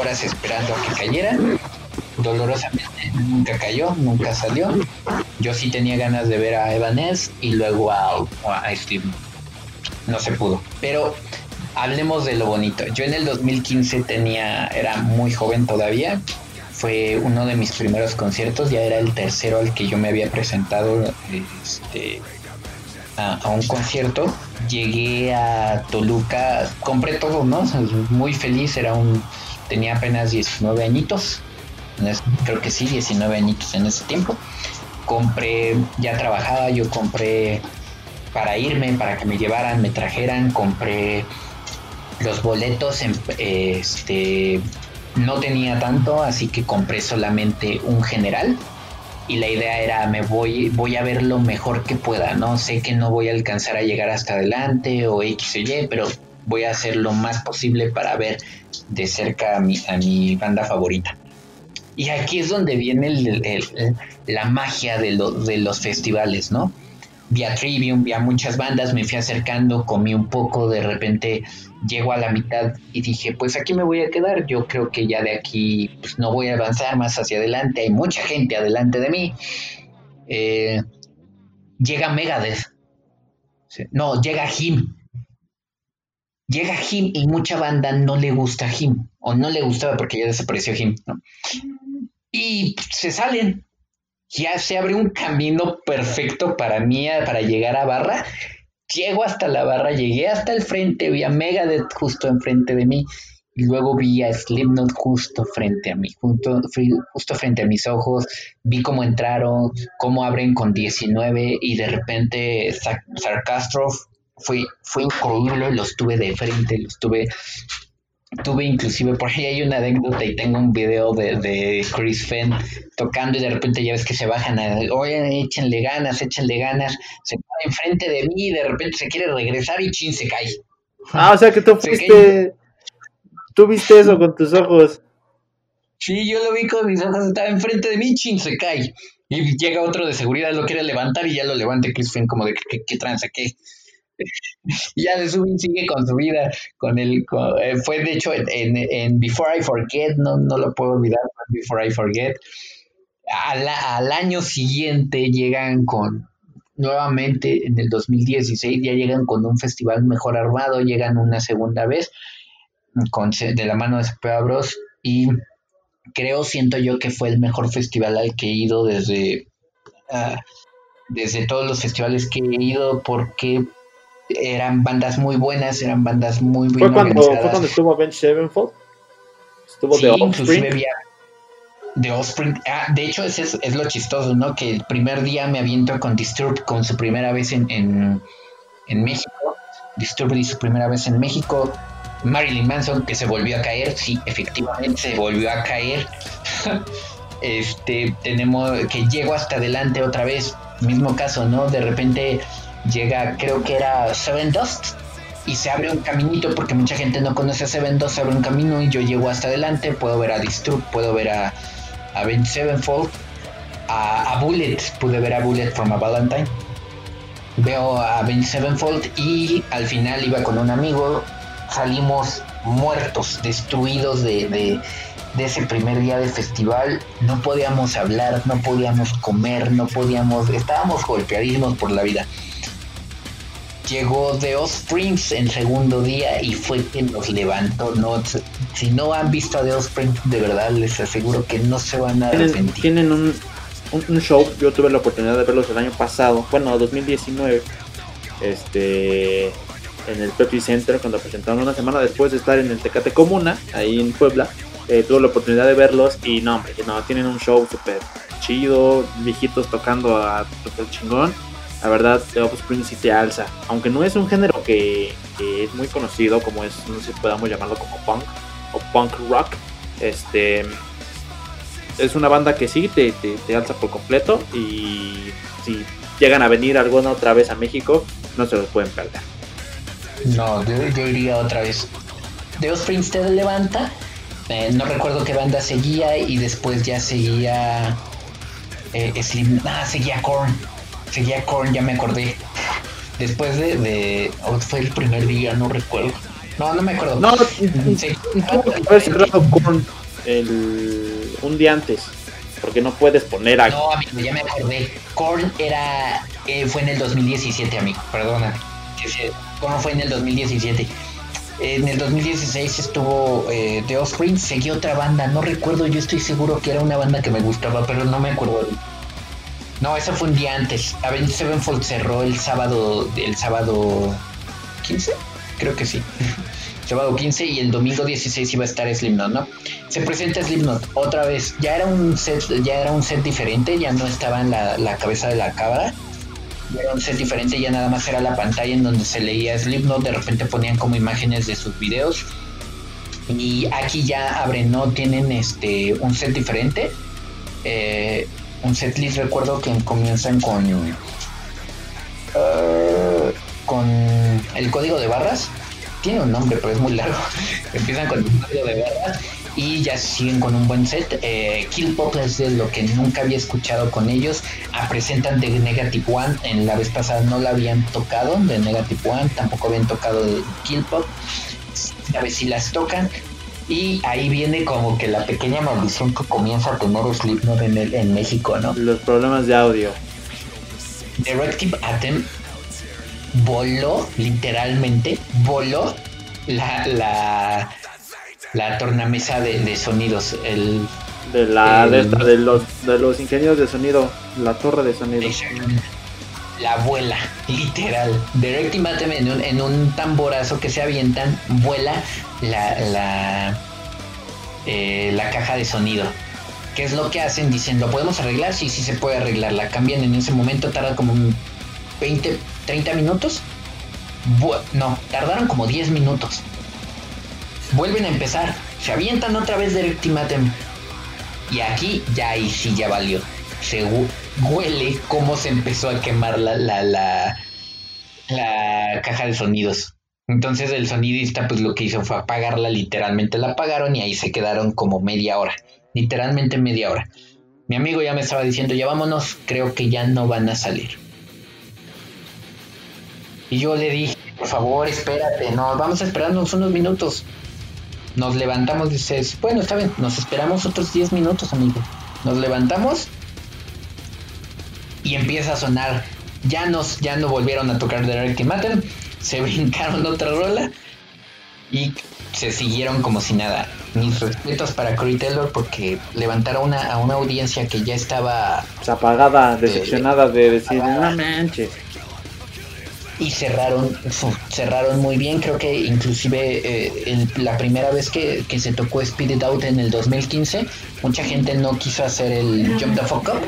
horas esperando a que cayera. Dolorosamente nunca cayó, nunca salió. Yo sí tenía ganas de ver a Evanes y luego a, a Steve. No se pudo. Pero hablemos de lo bonito. Yo en el 2015 tenía, era muy joven todavía, fue uno de mis primeros conciertos, ya era el tercero al que yo me había presentado este, a, un concierto. Llegué a Toluca, compré todo, ¿no? Muy feliz, era un, tenía apenas 19 añitos, creo que sí, 19 añitos en ese tiempo. Compré, ya trabajaba, yo compré para irme, para que me llevaran, me trajeran, compré los boletos, en, este, no tenía tanto, así que compré solamente un general. Y la idea era, me voy, voy a ver lo mejor que pueda, ¿no? Sé que no voy a alcanzar a llegar hasta adelante o X o Y, pero voy a hacer lo más posible para ver de cerca a mi, a mi banda favorita. Y aquí es donde viene la magia de, de los festivales, ¿no? Vi a Trivium, vi a muchas bandas, me fui acercando, comí un poco, de repente llego a la mitad y dije, pues aquí me voy a quedar, yo creo que ya de aquí pues, no voy a avanzar más hacia adelante, hay mucha gente adelante de mí. Eh, llega Megadeth, no, llega Him. Llega Him y mucha banda no le gusta Him, o no le gustaba porque ya desapareció Him, Y se salen. Ya se abre un camino perfecto para mí, para llegar a Barra. Llego hasta la barra, llegué hasta el frente, vi a Megadeth justo enfrente de mí y luego vi a Slipknot justo frente a mí, justo, justo frente a mis ojos, vi cómo entraron, cómo abren con 19 y de repente Sarcastro fue, fue increíble, los tuve de frente, los tuve tuve inclusive, por ahí hay una anécdota y tengo un video de, Chris Fenn tocando y de repente ya ves que se bajan a, oye, échenle ganas, échenle ganas, se pone enfrente de mí y de repente se quiere regresar y chin se cae. Ah, o sea que tú fuiste, tú viste eso con tus ojos. Sí, yo lo vi con mis ojos, estaba enfrente de mí, chin se cae. Y llega otro de seguridad, lo quiere levantar y ya lo levanta Chris Fenn como de, ¿qué, qué, qué tranza, qué? ya de Subin sigue con su vida, con el, eh, fue de hecho en, Before I Forget, no, no lo puedo olvidar, Before I Forget. Al, año siguiente llegan con, nuevamente en el 2016, ya llegan con un festival mejor armado, llegan una segunda vez con, de la mano de Cepeda Bros. Y creo, siento yo que fue el mejor festival al que he ido desde, ah, desde todos los festivales que he ido, porque eran bandas muy buenas, eran bandas muy bien ¿Fue cuando, ¿Fue cuando estuvo Avenged Sevenfold? Estuvo sí, de Offspring. de Offspring. Ah, de hecho, es, es, lo chistoso, ¿no? Que el primer día me aviento con Disturbed con su primera vez en, en, en México. Disturbed y su primera vez en México. Marilyn Manson, que se volvió a caer. Sí, efectivamente se volvió a caer. este, tenemos que llego hasta adelante otra vez. Mismo caso, ¿no? De repente llega, creo que era Seven Dust, y se abre un caminito porque mucha gente no conoce a Seven Dust, se abre un camino y yo llego hasta adelante, puedo ver a Disturb, puedo ver a, a Ben Sevenfold, a, a, Bullet, pude ver a Bullet from a Valentine, veo a Ben Sevenfold y al final iba con un amigo, salimos muertos, destruidos de, de, de ese primer día de festival, no podíamos hablar, no podíamos comer, no podíamos, estábamos golpeadísimos por la vida llegó The Offsprings en segundo día y fue quien nos levantó. No, si no han visto a The Offspring, de verdad les aseguro que no se van a arrepentir. Tienen un, un, show, yo tuve la oportunidad de verlos el año pasado, bueno, 2019. Este en el Pepsi Center cuando presentaron una semana después de estar en el Tecate Comuna, ahí en Puebla. Eh, tuve la oportunidad de verlos y no, hombre, no, tienen un show súper chido, viejitos tocando a super chingón. La verdad, The Offspring sí te alza. Aunque no es un género que, es muy conocido, como es, no sé si podamos llamarlo como punk o punk rock. Este es una banda que sí te, te, te alza por completo. Y si llegan a venir alguna otra vez a México, no se los pueden perder. No, yo, yo iría otra vez. The Offspring te levanta. Eh, no recuerdo qué banda seguía y después ya seguía eh, Slim. Ah, seguía Korn. Seguía Korn, ya me acordé. Después de, de oh, fue el primer día, no recuerdo. No, no me acuerdo. No, sí, haber cerrado Korn el, un día antes. Porque no puedes poner a. No, amigo, ya me acordé. Korn era. Eh, fue en el 2017, amigo. Perdona. Korn fue en el 2017. En el 2016 estuvo eh, The Offspring, seguí otra banda, no recuerdo, yo estoy seguro que era una banda que me gustaba, pero no me acuerdo. No, eso fue un día antes. Avenged Sevenfold cerró el sábado, el sábado 15, creo que sí. sábado 15 y el domingo 16 iba a estar Slipknot, ¿no? Se presenta Slipknot otra vez. Ya era un set, ya era un set diferente, ya no estaba en la, la cabeza de la cámara era un set diferente, ya nada más era la pantalla en donde se leía Slipknot, de repente ponían como imágenes de sus videos. Y aquí ya abren, no tienen este un set diferente. Eh, un set list recuerdo que comienzan con uh, con el código de barras. Tiene un nombre, pero es muy largo. Empiezan con el código de barras y ya siguen con un buen set. Eh, Kill Pop es de lo que nunca había escuchado con ellos. Ah, presentan de Negative One, en la vez pasada no la habían tocado de Negative One, tampoco habían tocado de Kill Pop. A ver si las tocan. Y ahí viene como que la pequeña maldición que comienza a tener Slipknot en, el, en México, ¿no? Los problemas de audio. Directive Atem voló, literalmente, voló la, la la tornamesa de, de sonidos, el de la de, esta, de, los de los ingenieros de sonido, la torre de sonido. La abuela, literal. Directing en un, en un tamborazo que se avientan, vuela la la, eh, la caja de sonido. ¿Qué es lo que hacen? Dicen, ¿lo podemos arreglar? Sí, sí se puede arreglar. La cambian en ese momento, tarda como 20, 30 minutos. no, tardaron como 10 minutos vuelven a empezar, se avientan otra vez de Ultimatum. Y aquí ya sí ya valió. Se huele cómo se empezó a quemar la, la, la, la caja de sonidos. Entonces el sonidista pues lo que hizo fue apagarla, literalmente la apagaron y ahí se quedaron como media hora, literalmente media hora. Mi amigo ya me estaba diciendo, ya vámonos, creo que ya no van a salir. Y yo le dije, por favor, espérate, no, vamos a esperarnos unos minutos. Nos levantamos, dices, bueno, está bien, nos esperamos otros 10 minutos, amigo. Nos levantamos y empieza a sonar. Ya nos, ya no volvieron a tocar Direct Matter, se brincaron otra rola y se siguieron como si nada. Mis respetos para Corey Taylor porque levantaron a una audiencia que ya estaba apagada, decepcionada de, decir, no manches y cerraron, cerraron muy bien. Creo que inclusive eh, la primera vez que, se tocó Speed It Out en el 2015, mucha gente no quiso hacer el Jump the Fuck Up.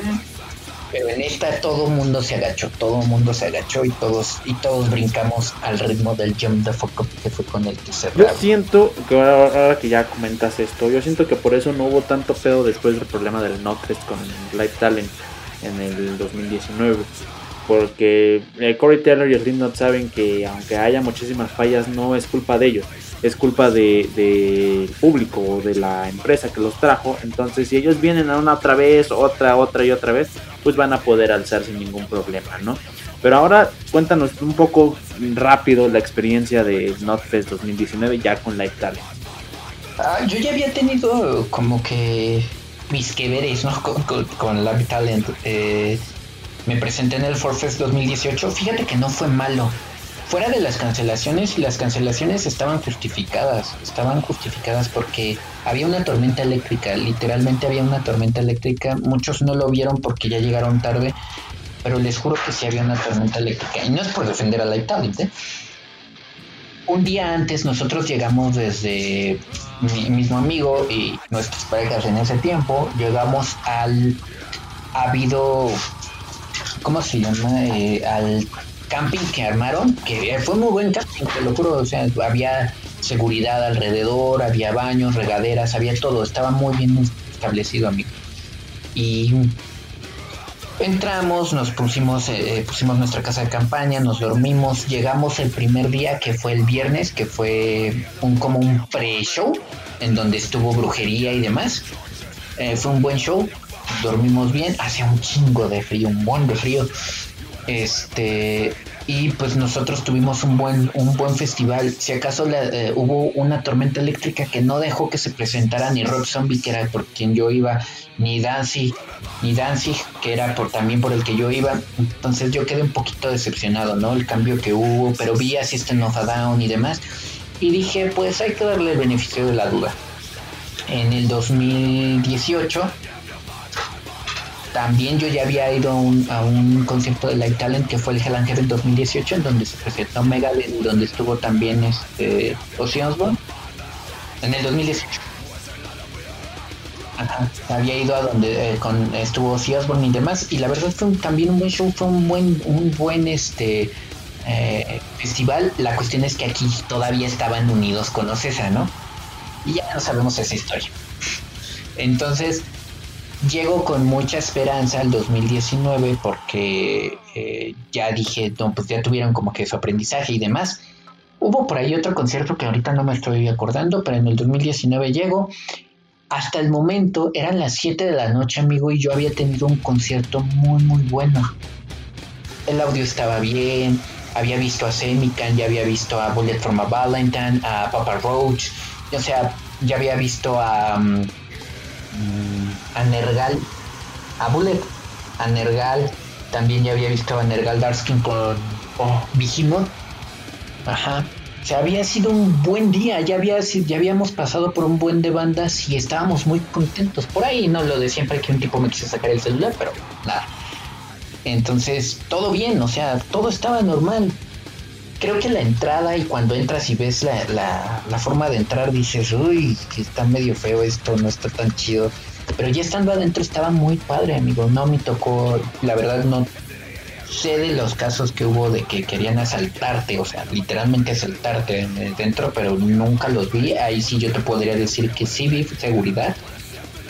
Pero en esta todo el mundo se agachó, todo el mundo se agachó y todos y todos brincamos al ritmo del Jump the Fuck Up que fue con el que cerraron. Yo siento que ahora, que ya comentas esto, yo siento que por eso no hubo tanto pedo después del problema del Notfest con Live Talent en el 2019 porque eh, Corey Taylor y Slipknot saben que aunque haya muchísimas fallas no es culpa de ellos, es culpa del de, público o de la empresa que los trajo. Entonces si ellos vienen a una otra vez, otra, otra y otra vez, pues van a poder alzar sin ningún problema, ¿no? Pero ahora cuéntanos un poco rápido la experiencia de Notfest 2019 ya con Live Talent. Ah, yo ya había tenido como que mis que veres, ¿no? Con, con, Live Talent. Eh, me presenté en el Forfest 2018. Fíjate que no fue malo. Fuera de las cancelaciones, y las cancelaciones estaban justificadas. Estaban justificadas porque había una tormenta eléctrica. Literalmente había una tormenta eléctrica. Muchos no lo vieron porque ya llegaron tarde. Pero les juro que sí había una tormenta eléctrica. Y no es por defender a Light Talent, ¿eh? un día antes nosotros llegamos desde mi mismo amigo y nuestras parejas en ese tiempo, llegamos al ha habido, ¿cómo se llama? Eh, al camping que armaron, que fue muy buen camping, te lo juro, o sea, había seguridad alrededor, había baños, regaderas, había todo, estaba muy bien establecido, amigo. Y entramos, nos pusimos, eh, eh, pusimos nuestra casa de campaña, nos dormimos, llegamos el primer día que fue el viernes, que fue un como un pre-show, en donde estuvo brujería y demás. fue un buen show, dormimos bien, hacía un chingo de frío, un buen de frío. Este, y pues nosotros tuvimos un buen, un buen festival. Si acaso eh, hubo una tormenta eléctrica que no dejó que se presentara ni Rob Zombie, que era por quien yo iba, ni Danzig, ni Danzig, que era por, también por el que yo iba. Entonces yo quedé un poquito decepcionado, ¿no? El cambio que hubo, pero vi System of a Down y demás. Y dije, pues hay que darle el beneficio de la duda. En el 2018 también yo ya había ido a un, concierto de Light Talent que fue el Hell Angel en 2018, en donde se presentó Megadeth y donde estuvo también este Ozzy Osbourne. En el 2018. Ajá, había ido a donde eh, con, estuvo Ozzy Osbourne y demás. Y la verdad fue también un buen show, fue un buen, un buen este eh, festival. La cuestión es que aquí todavía estaban unidos con Ocesa, ¿no? Y ya no sabemos esa historia. Entonces, llego con mucha esperanza al 2019 porque eh, ya dije, no, pues ya tuvieron como que su aprendizaje y demás. Hubo por ahí otro concierto que ahorita no me estoy acordando, pero en el 2019 llego. Hasta el momento eran las 7 de la noche, amigo, y yo había tenido un concierto muy, muy bueno. El audio estaba bien, había visto a Semican, ya había visto a Bullet from a Valentine, a Papa Roach, o sea, ya había visto a... Mm, a Nergal, a Bullet, a Nergal, también ya había visto a Nergal Darskin con oh, Ajá. O sea, había sido un buen día, ya, había, ya habíamos pasado por un buen de bandas y estábamos muy contentos. Por ahí no lo de siempre que un tipo me quiso sacar el celular, pero nada. Entonces, todo bien, o sea, todo estaba normal. Creo que la entrada y cuando entras y ves la, la, la forma de entrar dices, uy, que está medio feo esto, no está tan chido. Pero ya estando adentro estaba muy padre, amigo. No me tocó, la verdad no sé de los casos que hubo de que querían asaltarte, o sea, literalmente asaltarte dentro, pero nunca los vi. Ahí sí yo te podría decir que sí vi seguridad.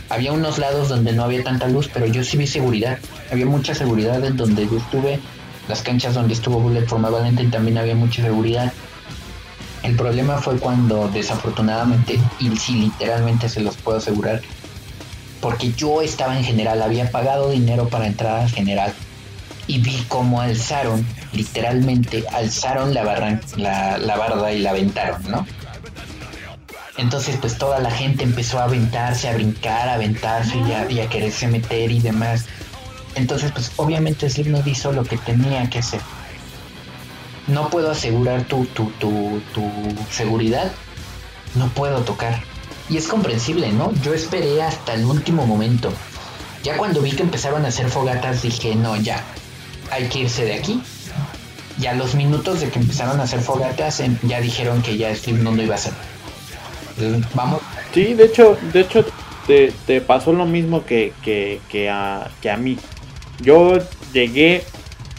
Había unos lados donde no había tanta luz, pero yo sí vi seguridad. Había mucha seguridad en donde yo estuve. Las canchas donde estuvo Bullet for Valentine también había mucha seguridad. El problema fue cuando desafortunadamente, y sí literalmente se los puedo asegurar, porque yo estaba en general, había pagado dinero para entrar al general y vi cómo alzaron, literalmente alzaron la, la, barda y la aventaron, ¿no? Entonces pues toda la gente empezó a aventarse, a brincar, a aventarse y a, y a quererse meter y demás. Entonces pues obviamente Slipknot hizo lo que tenía que hacer. No puedo asegurar tu, tu, tu, tu seguridad, no puedo tocar y es comprensible, ¿no? Yo esperé hasta el último momento. Ya cuando vi que empezaban a hacer fogatas dije, no, ya, hay que irse de aquí. Ya los minutos de que empezaron a hacer fogatas em, ya dijeron que ya Steve no lo iba a hacer. vamos. Sí, de hecho, de hecho te, pasó lo mismo que, que, a, que a mí. Yo llegué,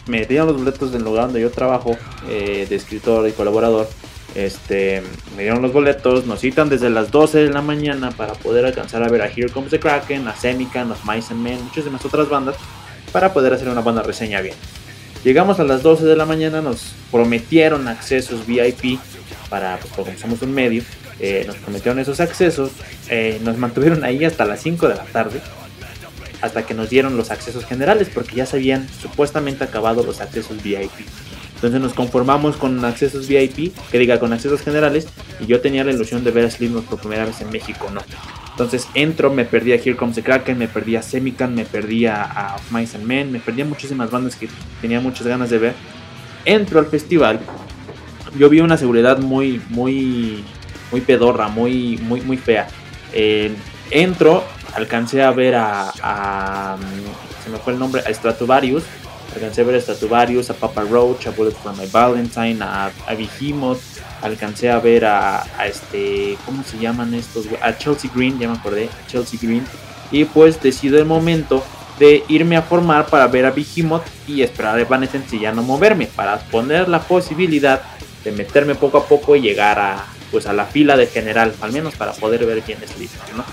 me dieron los boletos del lugar donde yo trabajo, eh, de escritor y colaborador este, me dieron los boletos, nos citan desde las 12 de la mañana para poder alcanzar a ver a Here Comes the Kraken, a Semican, a Mice and Men, muchísimas otras bandas, para poder hacer una banda reseña bien. Llegamos a las 12 de la mañana, nos prometieron accesos VIP para, pues porque somos un medio, eh, nos prometieron esos accesos, eh, nos mantuvieron ahí hasta las 5 de la tarde, hasta que nos dieron los accesos generales, porque ya se habían supuestamente acabado los accesos VIP. Entonces nos conformamos con accesos VIP, que diga con accesos generales, y yo tenía la ilusión de ver a Slipknot por primera vez en México, ¿no? Entonces entro, me perdí a Here Comes the Kraken, me perdí a Semican, me perdí a, Mice and Men, me perdí a muchísimas bandas que tenía muchas ganas de ver. Entro al festival, yo vi una seguridad muy, muy, muy pedorra, muy, muy, muy fea. Eh, entro, alcancé a ver a, a, se me fue el nombre, a Stratovarius, a ver a Statuvarius, a Papa Roach, a Bullet for My Valentine, a, a alcancé a ver a, este, ¿cómo se llaman estos? A Chelsea Green, ya me acordé, a Chelsea Green. Y pues decido el momento de irme a formar para ver a Behemoth y esperar a Evanescence y ya no moverme, para poner la posibilidad de meterme poco a poco y llegar a, pues a la fila de general, al menos para poder ver quién es listo, ¿no?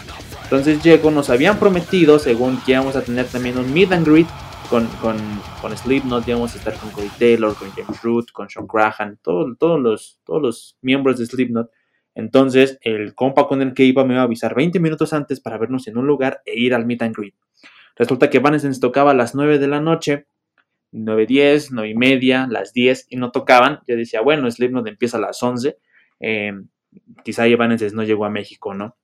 Entonces llego, nos habían prometido, según que íbamos a tener también un meet and greet con, con, con Slipknot, íbamos a estar con Cody Taylor, con James Root, con Sean Crahan, todos, los, todos los miembros de Slipknot. Entonces el compa con el que iba me iba a avisar 20 minutos antes para vernos en un lugar e ir al meet and greet. Resulta que Evanescence tocaba a las 9 de la noche, 9.10, 9 y media, las 10 y no tocaban. Yo decía, bueno, Slipknot empieza a las 11. Eh, quizá Evanescence no llegó a México, ¿no?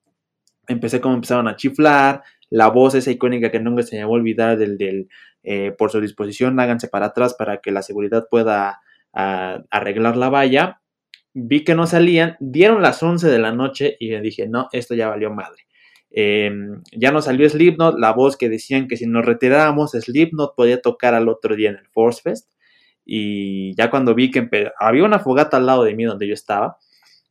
Empecé como empezaron a chiflar, la voz esa icónica que nunca se me va a olvidar del, del eh, por su disposición, háganse para atrás para que la seguridad pueda arreglar la valla. Vi que no salían, dieron las 11 de la noche y dije, no, esto ya valió madre. Em, ya no salió Slipknot, la voz que decían que si nos retirábamos, Slipknot podía tocar al otro día en el Force Fest. Y ya cuando vi que había una fogata al lado de mí donde yo estaba,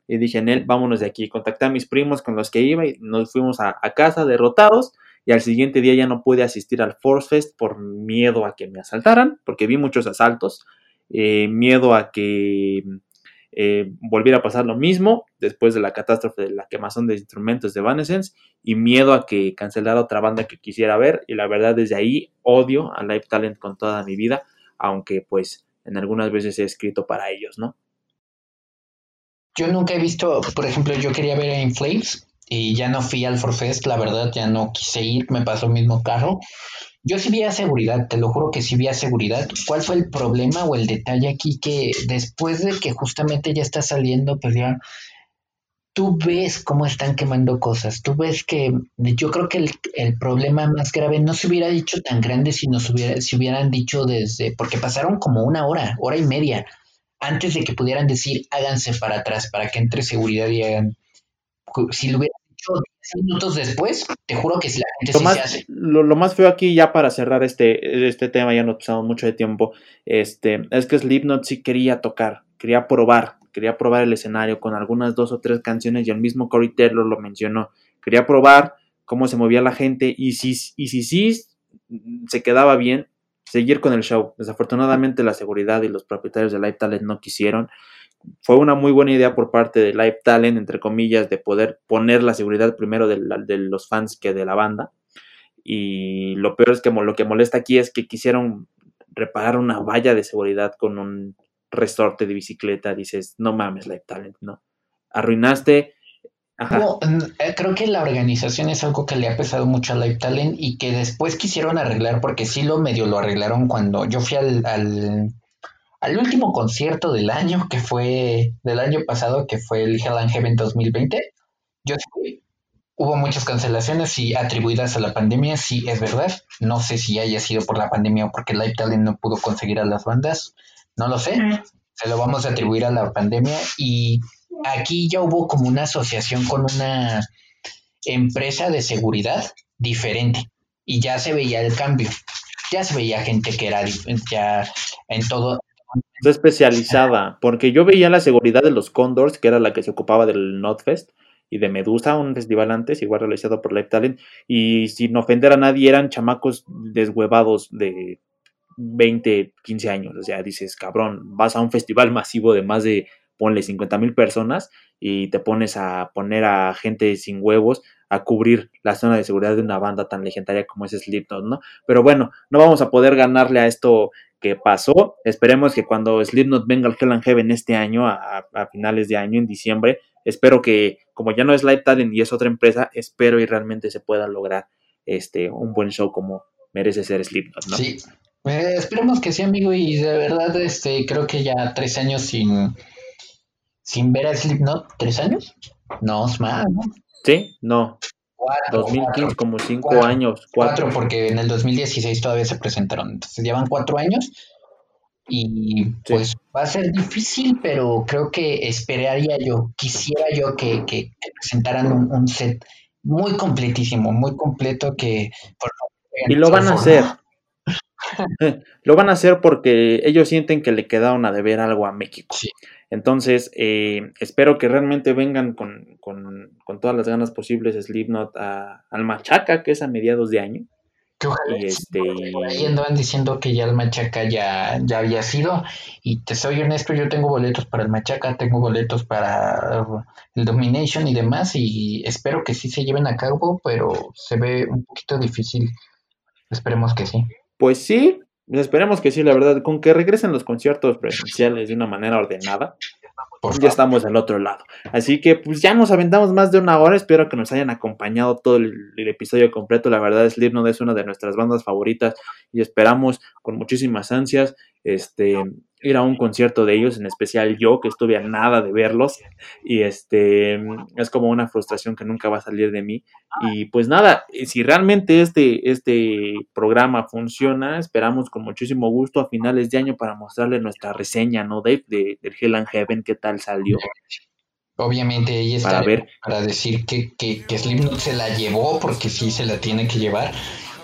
y dije, Nel, vámonos de aquí. Contacté a mis primos con los que iba y nos fuimos a, casa derrotados. Y al siguiente día ya no pude asistir al Force Fest por miedo a que me asaltaran, porque vi muchos asaltos. Eh, miedo a que eh, volviera a pasar lo mismo después de la catástrofe de la quemazón de instrumentos de Evanescence y miedo a que cancelara otra banda que quisiera ver. Y la verdad, desde ahí odio a Live Talent con toda mi vida, aunque pues en algunas veces he escrito para ellos, ¿no? Yo nunca he visto, por ejemplo, yo quería ver a Inflames y ya no fui al Forfest, la verdad, ya no quise ir, me pasó el mismo carro. Yo sí vi a seguridad, te lo juro que sí vi a seguridad. ¿Cuál fue el problema o el detalle aquí? Que después de que justamente ya está saliendo, pues ya tú ves cómo están quemando cosas. Tú ves que yo creo que el, el problema más grave no se hubiera dicho tan grande si nos si hubieran dicho desde, porque pasaron como una hora, hora y media antes de que pudieran decir háganse para atrás para que entre seguridad y hagan. Si lo hubieran dicho 10 minutos después, te juro que si la gente lo sí más, se hace. Lo, lo, más feo aquí, ya para cerrar este, este tema, ya no pasamos mucho de tiempo, este, es que Slipknot sí quería tocar, quería probar, quería probar el escenario con algunas dos o tres canciones y el mismo Corey Taylor lo mencionó. Quería probar cómo se movía la gente y si, y si sí se quedaba bien, seguir con el show. Desafortunadamente la seguridad y los propietarios de Live Talent no quisieron. Fue una muy buena idea por parte de Live Talent, entre comillas, de poder poner la seguridad primero de, los fans que de la banda. Y lo peor es que lo que molesta aquí es que quisieron reparar una valla de seguridad con un resorte de bicicleta. Dices, no mames, Live Talent, no. Arruinaste no, eh, creo que la organización es algo que le ha pesado mucho a Live Talent y que después quisieron arreglar porque sí lo medio lo arreglaron cuando yo fui al, último concierto del año que fue del año pasado que fue el Hell and Heaven 2020. Yo fui, hubo muchas cancelaciones y atribuidas a la pandemia, sí es verdad. No sé si haya sido por la pandemia o porque Live Talent no pudo conseguir a las bandas, no lo sé. Se lo vamos a atribuir a la pandemia y aquí ya hubo como una asociación con una empresa de seguridad diferente y ya se veía el cambio. Ya se veía gente que era ya en todo. Especializada, porque yo veía la seguridad de los Condors, que era la que se ocupaba del Notfest y de Medusa, un festival antes, igual realizado por Live Talent, y sin ofender a nadie, eran chamacos deshuevados de 20, 15 años. O sea, dices, cabrón, vas a un festival masivo de más de ponle 50 mil personas y te pones a poner a gente sin huevos a cubrir la zona de seguridad de una banda tan legendaria como es Slipknot, ¿no? Pero bueno, no vamos a poder ganarle a esto que pasó. Esperemos que cuando Slipknot venga al Hell and Heaven este año, a, finales de año, en diciembre, espero que, como ya no es Live Talent y es otra empresa, espero y realmente se pueda lograr este un buen show como merece ser Slipknot, ¿no? Sí. Eh, esperemos que sí, amigo, y de verdad, este, creo que ya tres años sin sin ver a Slipknot tres años. No, es más, ¿no? Sí, no. Cuatro, 2015, como cinco años. Cuatro. porque en el 2016 todavía se presentaron. Entonces llevan cuatro años. Y pues va a ser difícil, pero creo que esperaría yo, quisiera yo que, que, presentaran un, set muy completísimo, muy completo que... y lo van a hacer. lo van a hacer porque ellos sienten que le quedaron a deber algo a México. Entonces, eh, espero que realmente vengan con, con, con, todas las ganas posibles Slipknot a, al Machaca, que es a mediados de año. Que ojalá y este... ahí andaban diciendo que ya el Machaca ya, ya había sido. Y te soy honesto, yo tengo boletos para el Machaca, tengo boletos para el Domination y demás. Y espero que sí se lleven a cabo, pero se ve un poquito difícil. Esperemos que sí. Pues sí, esperemos que sí, la verdad. Con que regresen los conciertos presenciales de una manera ordenada ya estamos del otro lado. Así que pues ya nos aventamos más de una hora. Espero que nos hayan acompañado todo el, episodio completo. La verdad, Slipknot es una de nuestras bandas favoritas y esperamos con muchísimas ansias este ir a un concierto de ellos, en especial yo, que estuve a nada de verlos, y este es como una frustración que nunca va a salir de mí. Y pues nada, si realmente este, este programa funciona, esperamos con muchísimo gusto a finales de año para mostrarle nuestra reseña, ¿no, Dave? De, del Hell and Heaven, qué tal salió. Obviamente ella está para, ver. para decir que, que, que Slipknot se la llevó, porque sí se la tiene que llevar.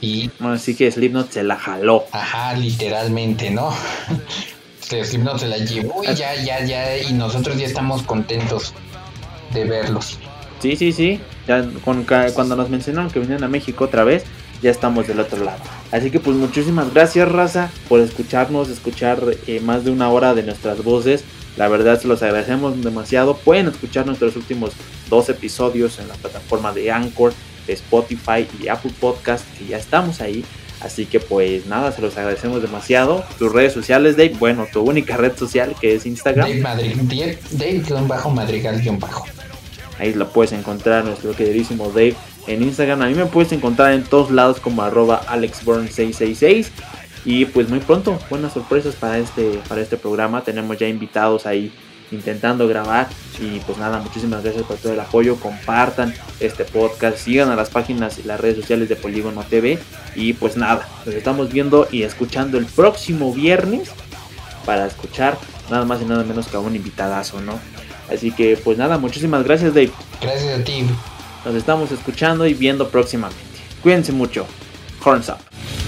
Y... Bueno, sí que Slipknot se la jaló. Ajá, literalmente, ¿no? Slipknot se la llevó y ya, ya, ya, y nosotros ya estamos contentos de verlos. Sí, sí, sí. Ya cuando nos mencionaron que venían a México otra vez, ya estamos del otro lado. Así que pues muchísimas gracias, raza, por escucharnos, escuchar eh, más de una hora de nuestras voces. La verdad se los agradecemos demasiado. Pueden escuchar nuestros últimos dos episodios en la plataforma de Anchor, de Spotify y Apple Podcast, que ya estamos ahí. Así que pues nada, se los agradecemos demasiado. Tus redes sociales, Dave, bueno, tu única red social que es Instagram. Dave Madrid, Dave-Madrigal-Bajo. Ahí lo puedes encontrar, nuestro queridísimo Dave, en Instagram. A mí me puedes encontrar en todos lados como arroba AlexBurn666. Y pues muy pronto, buenas sorpresas para este, para este programa. Tenemos ya invitados ahí intentando grabar. Y pues nada, muchísimas gracias por todo el apoyo. Compartan este podcast, sigan a las páginas y las redes sociales de Polígono TV. Y pues nada, nos estamos viendo y escuchando el próximo viernes para escuchar nada más y nada menos que a un invitadazo, ¿no? Así que pues nada, muchísimas gracias Dave. Gracias a ti. Nos estamos escuchando y viendo próximamente. Cuídense mucho. Horns up.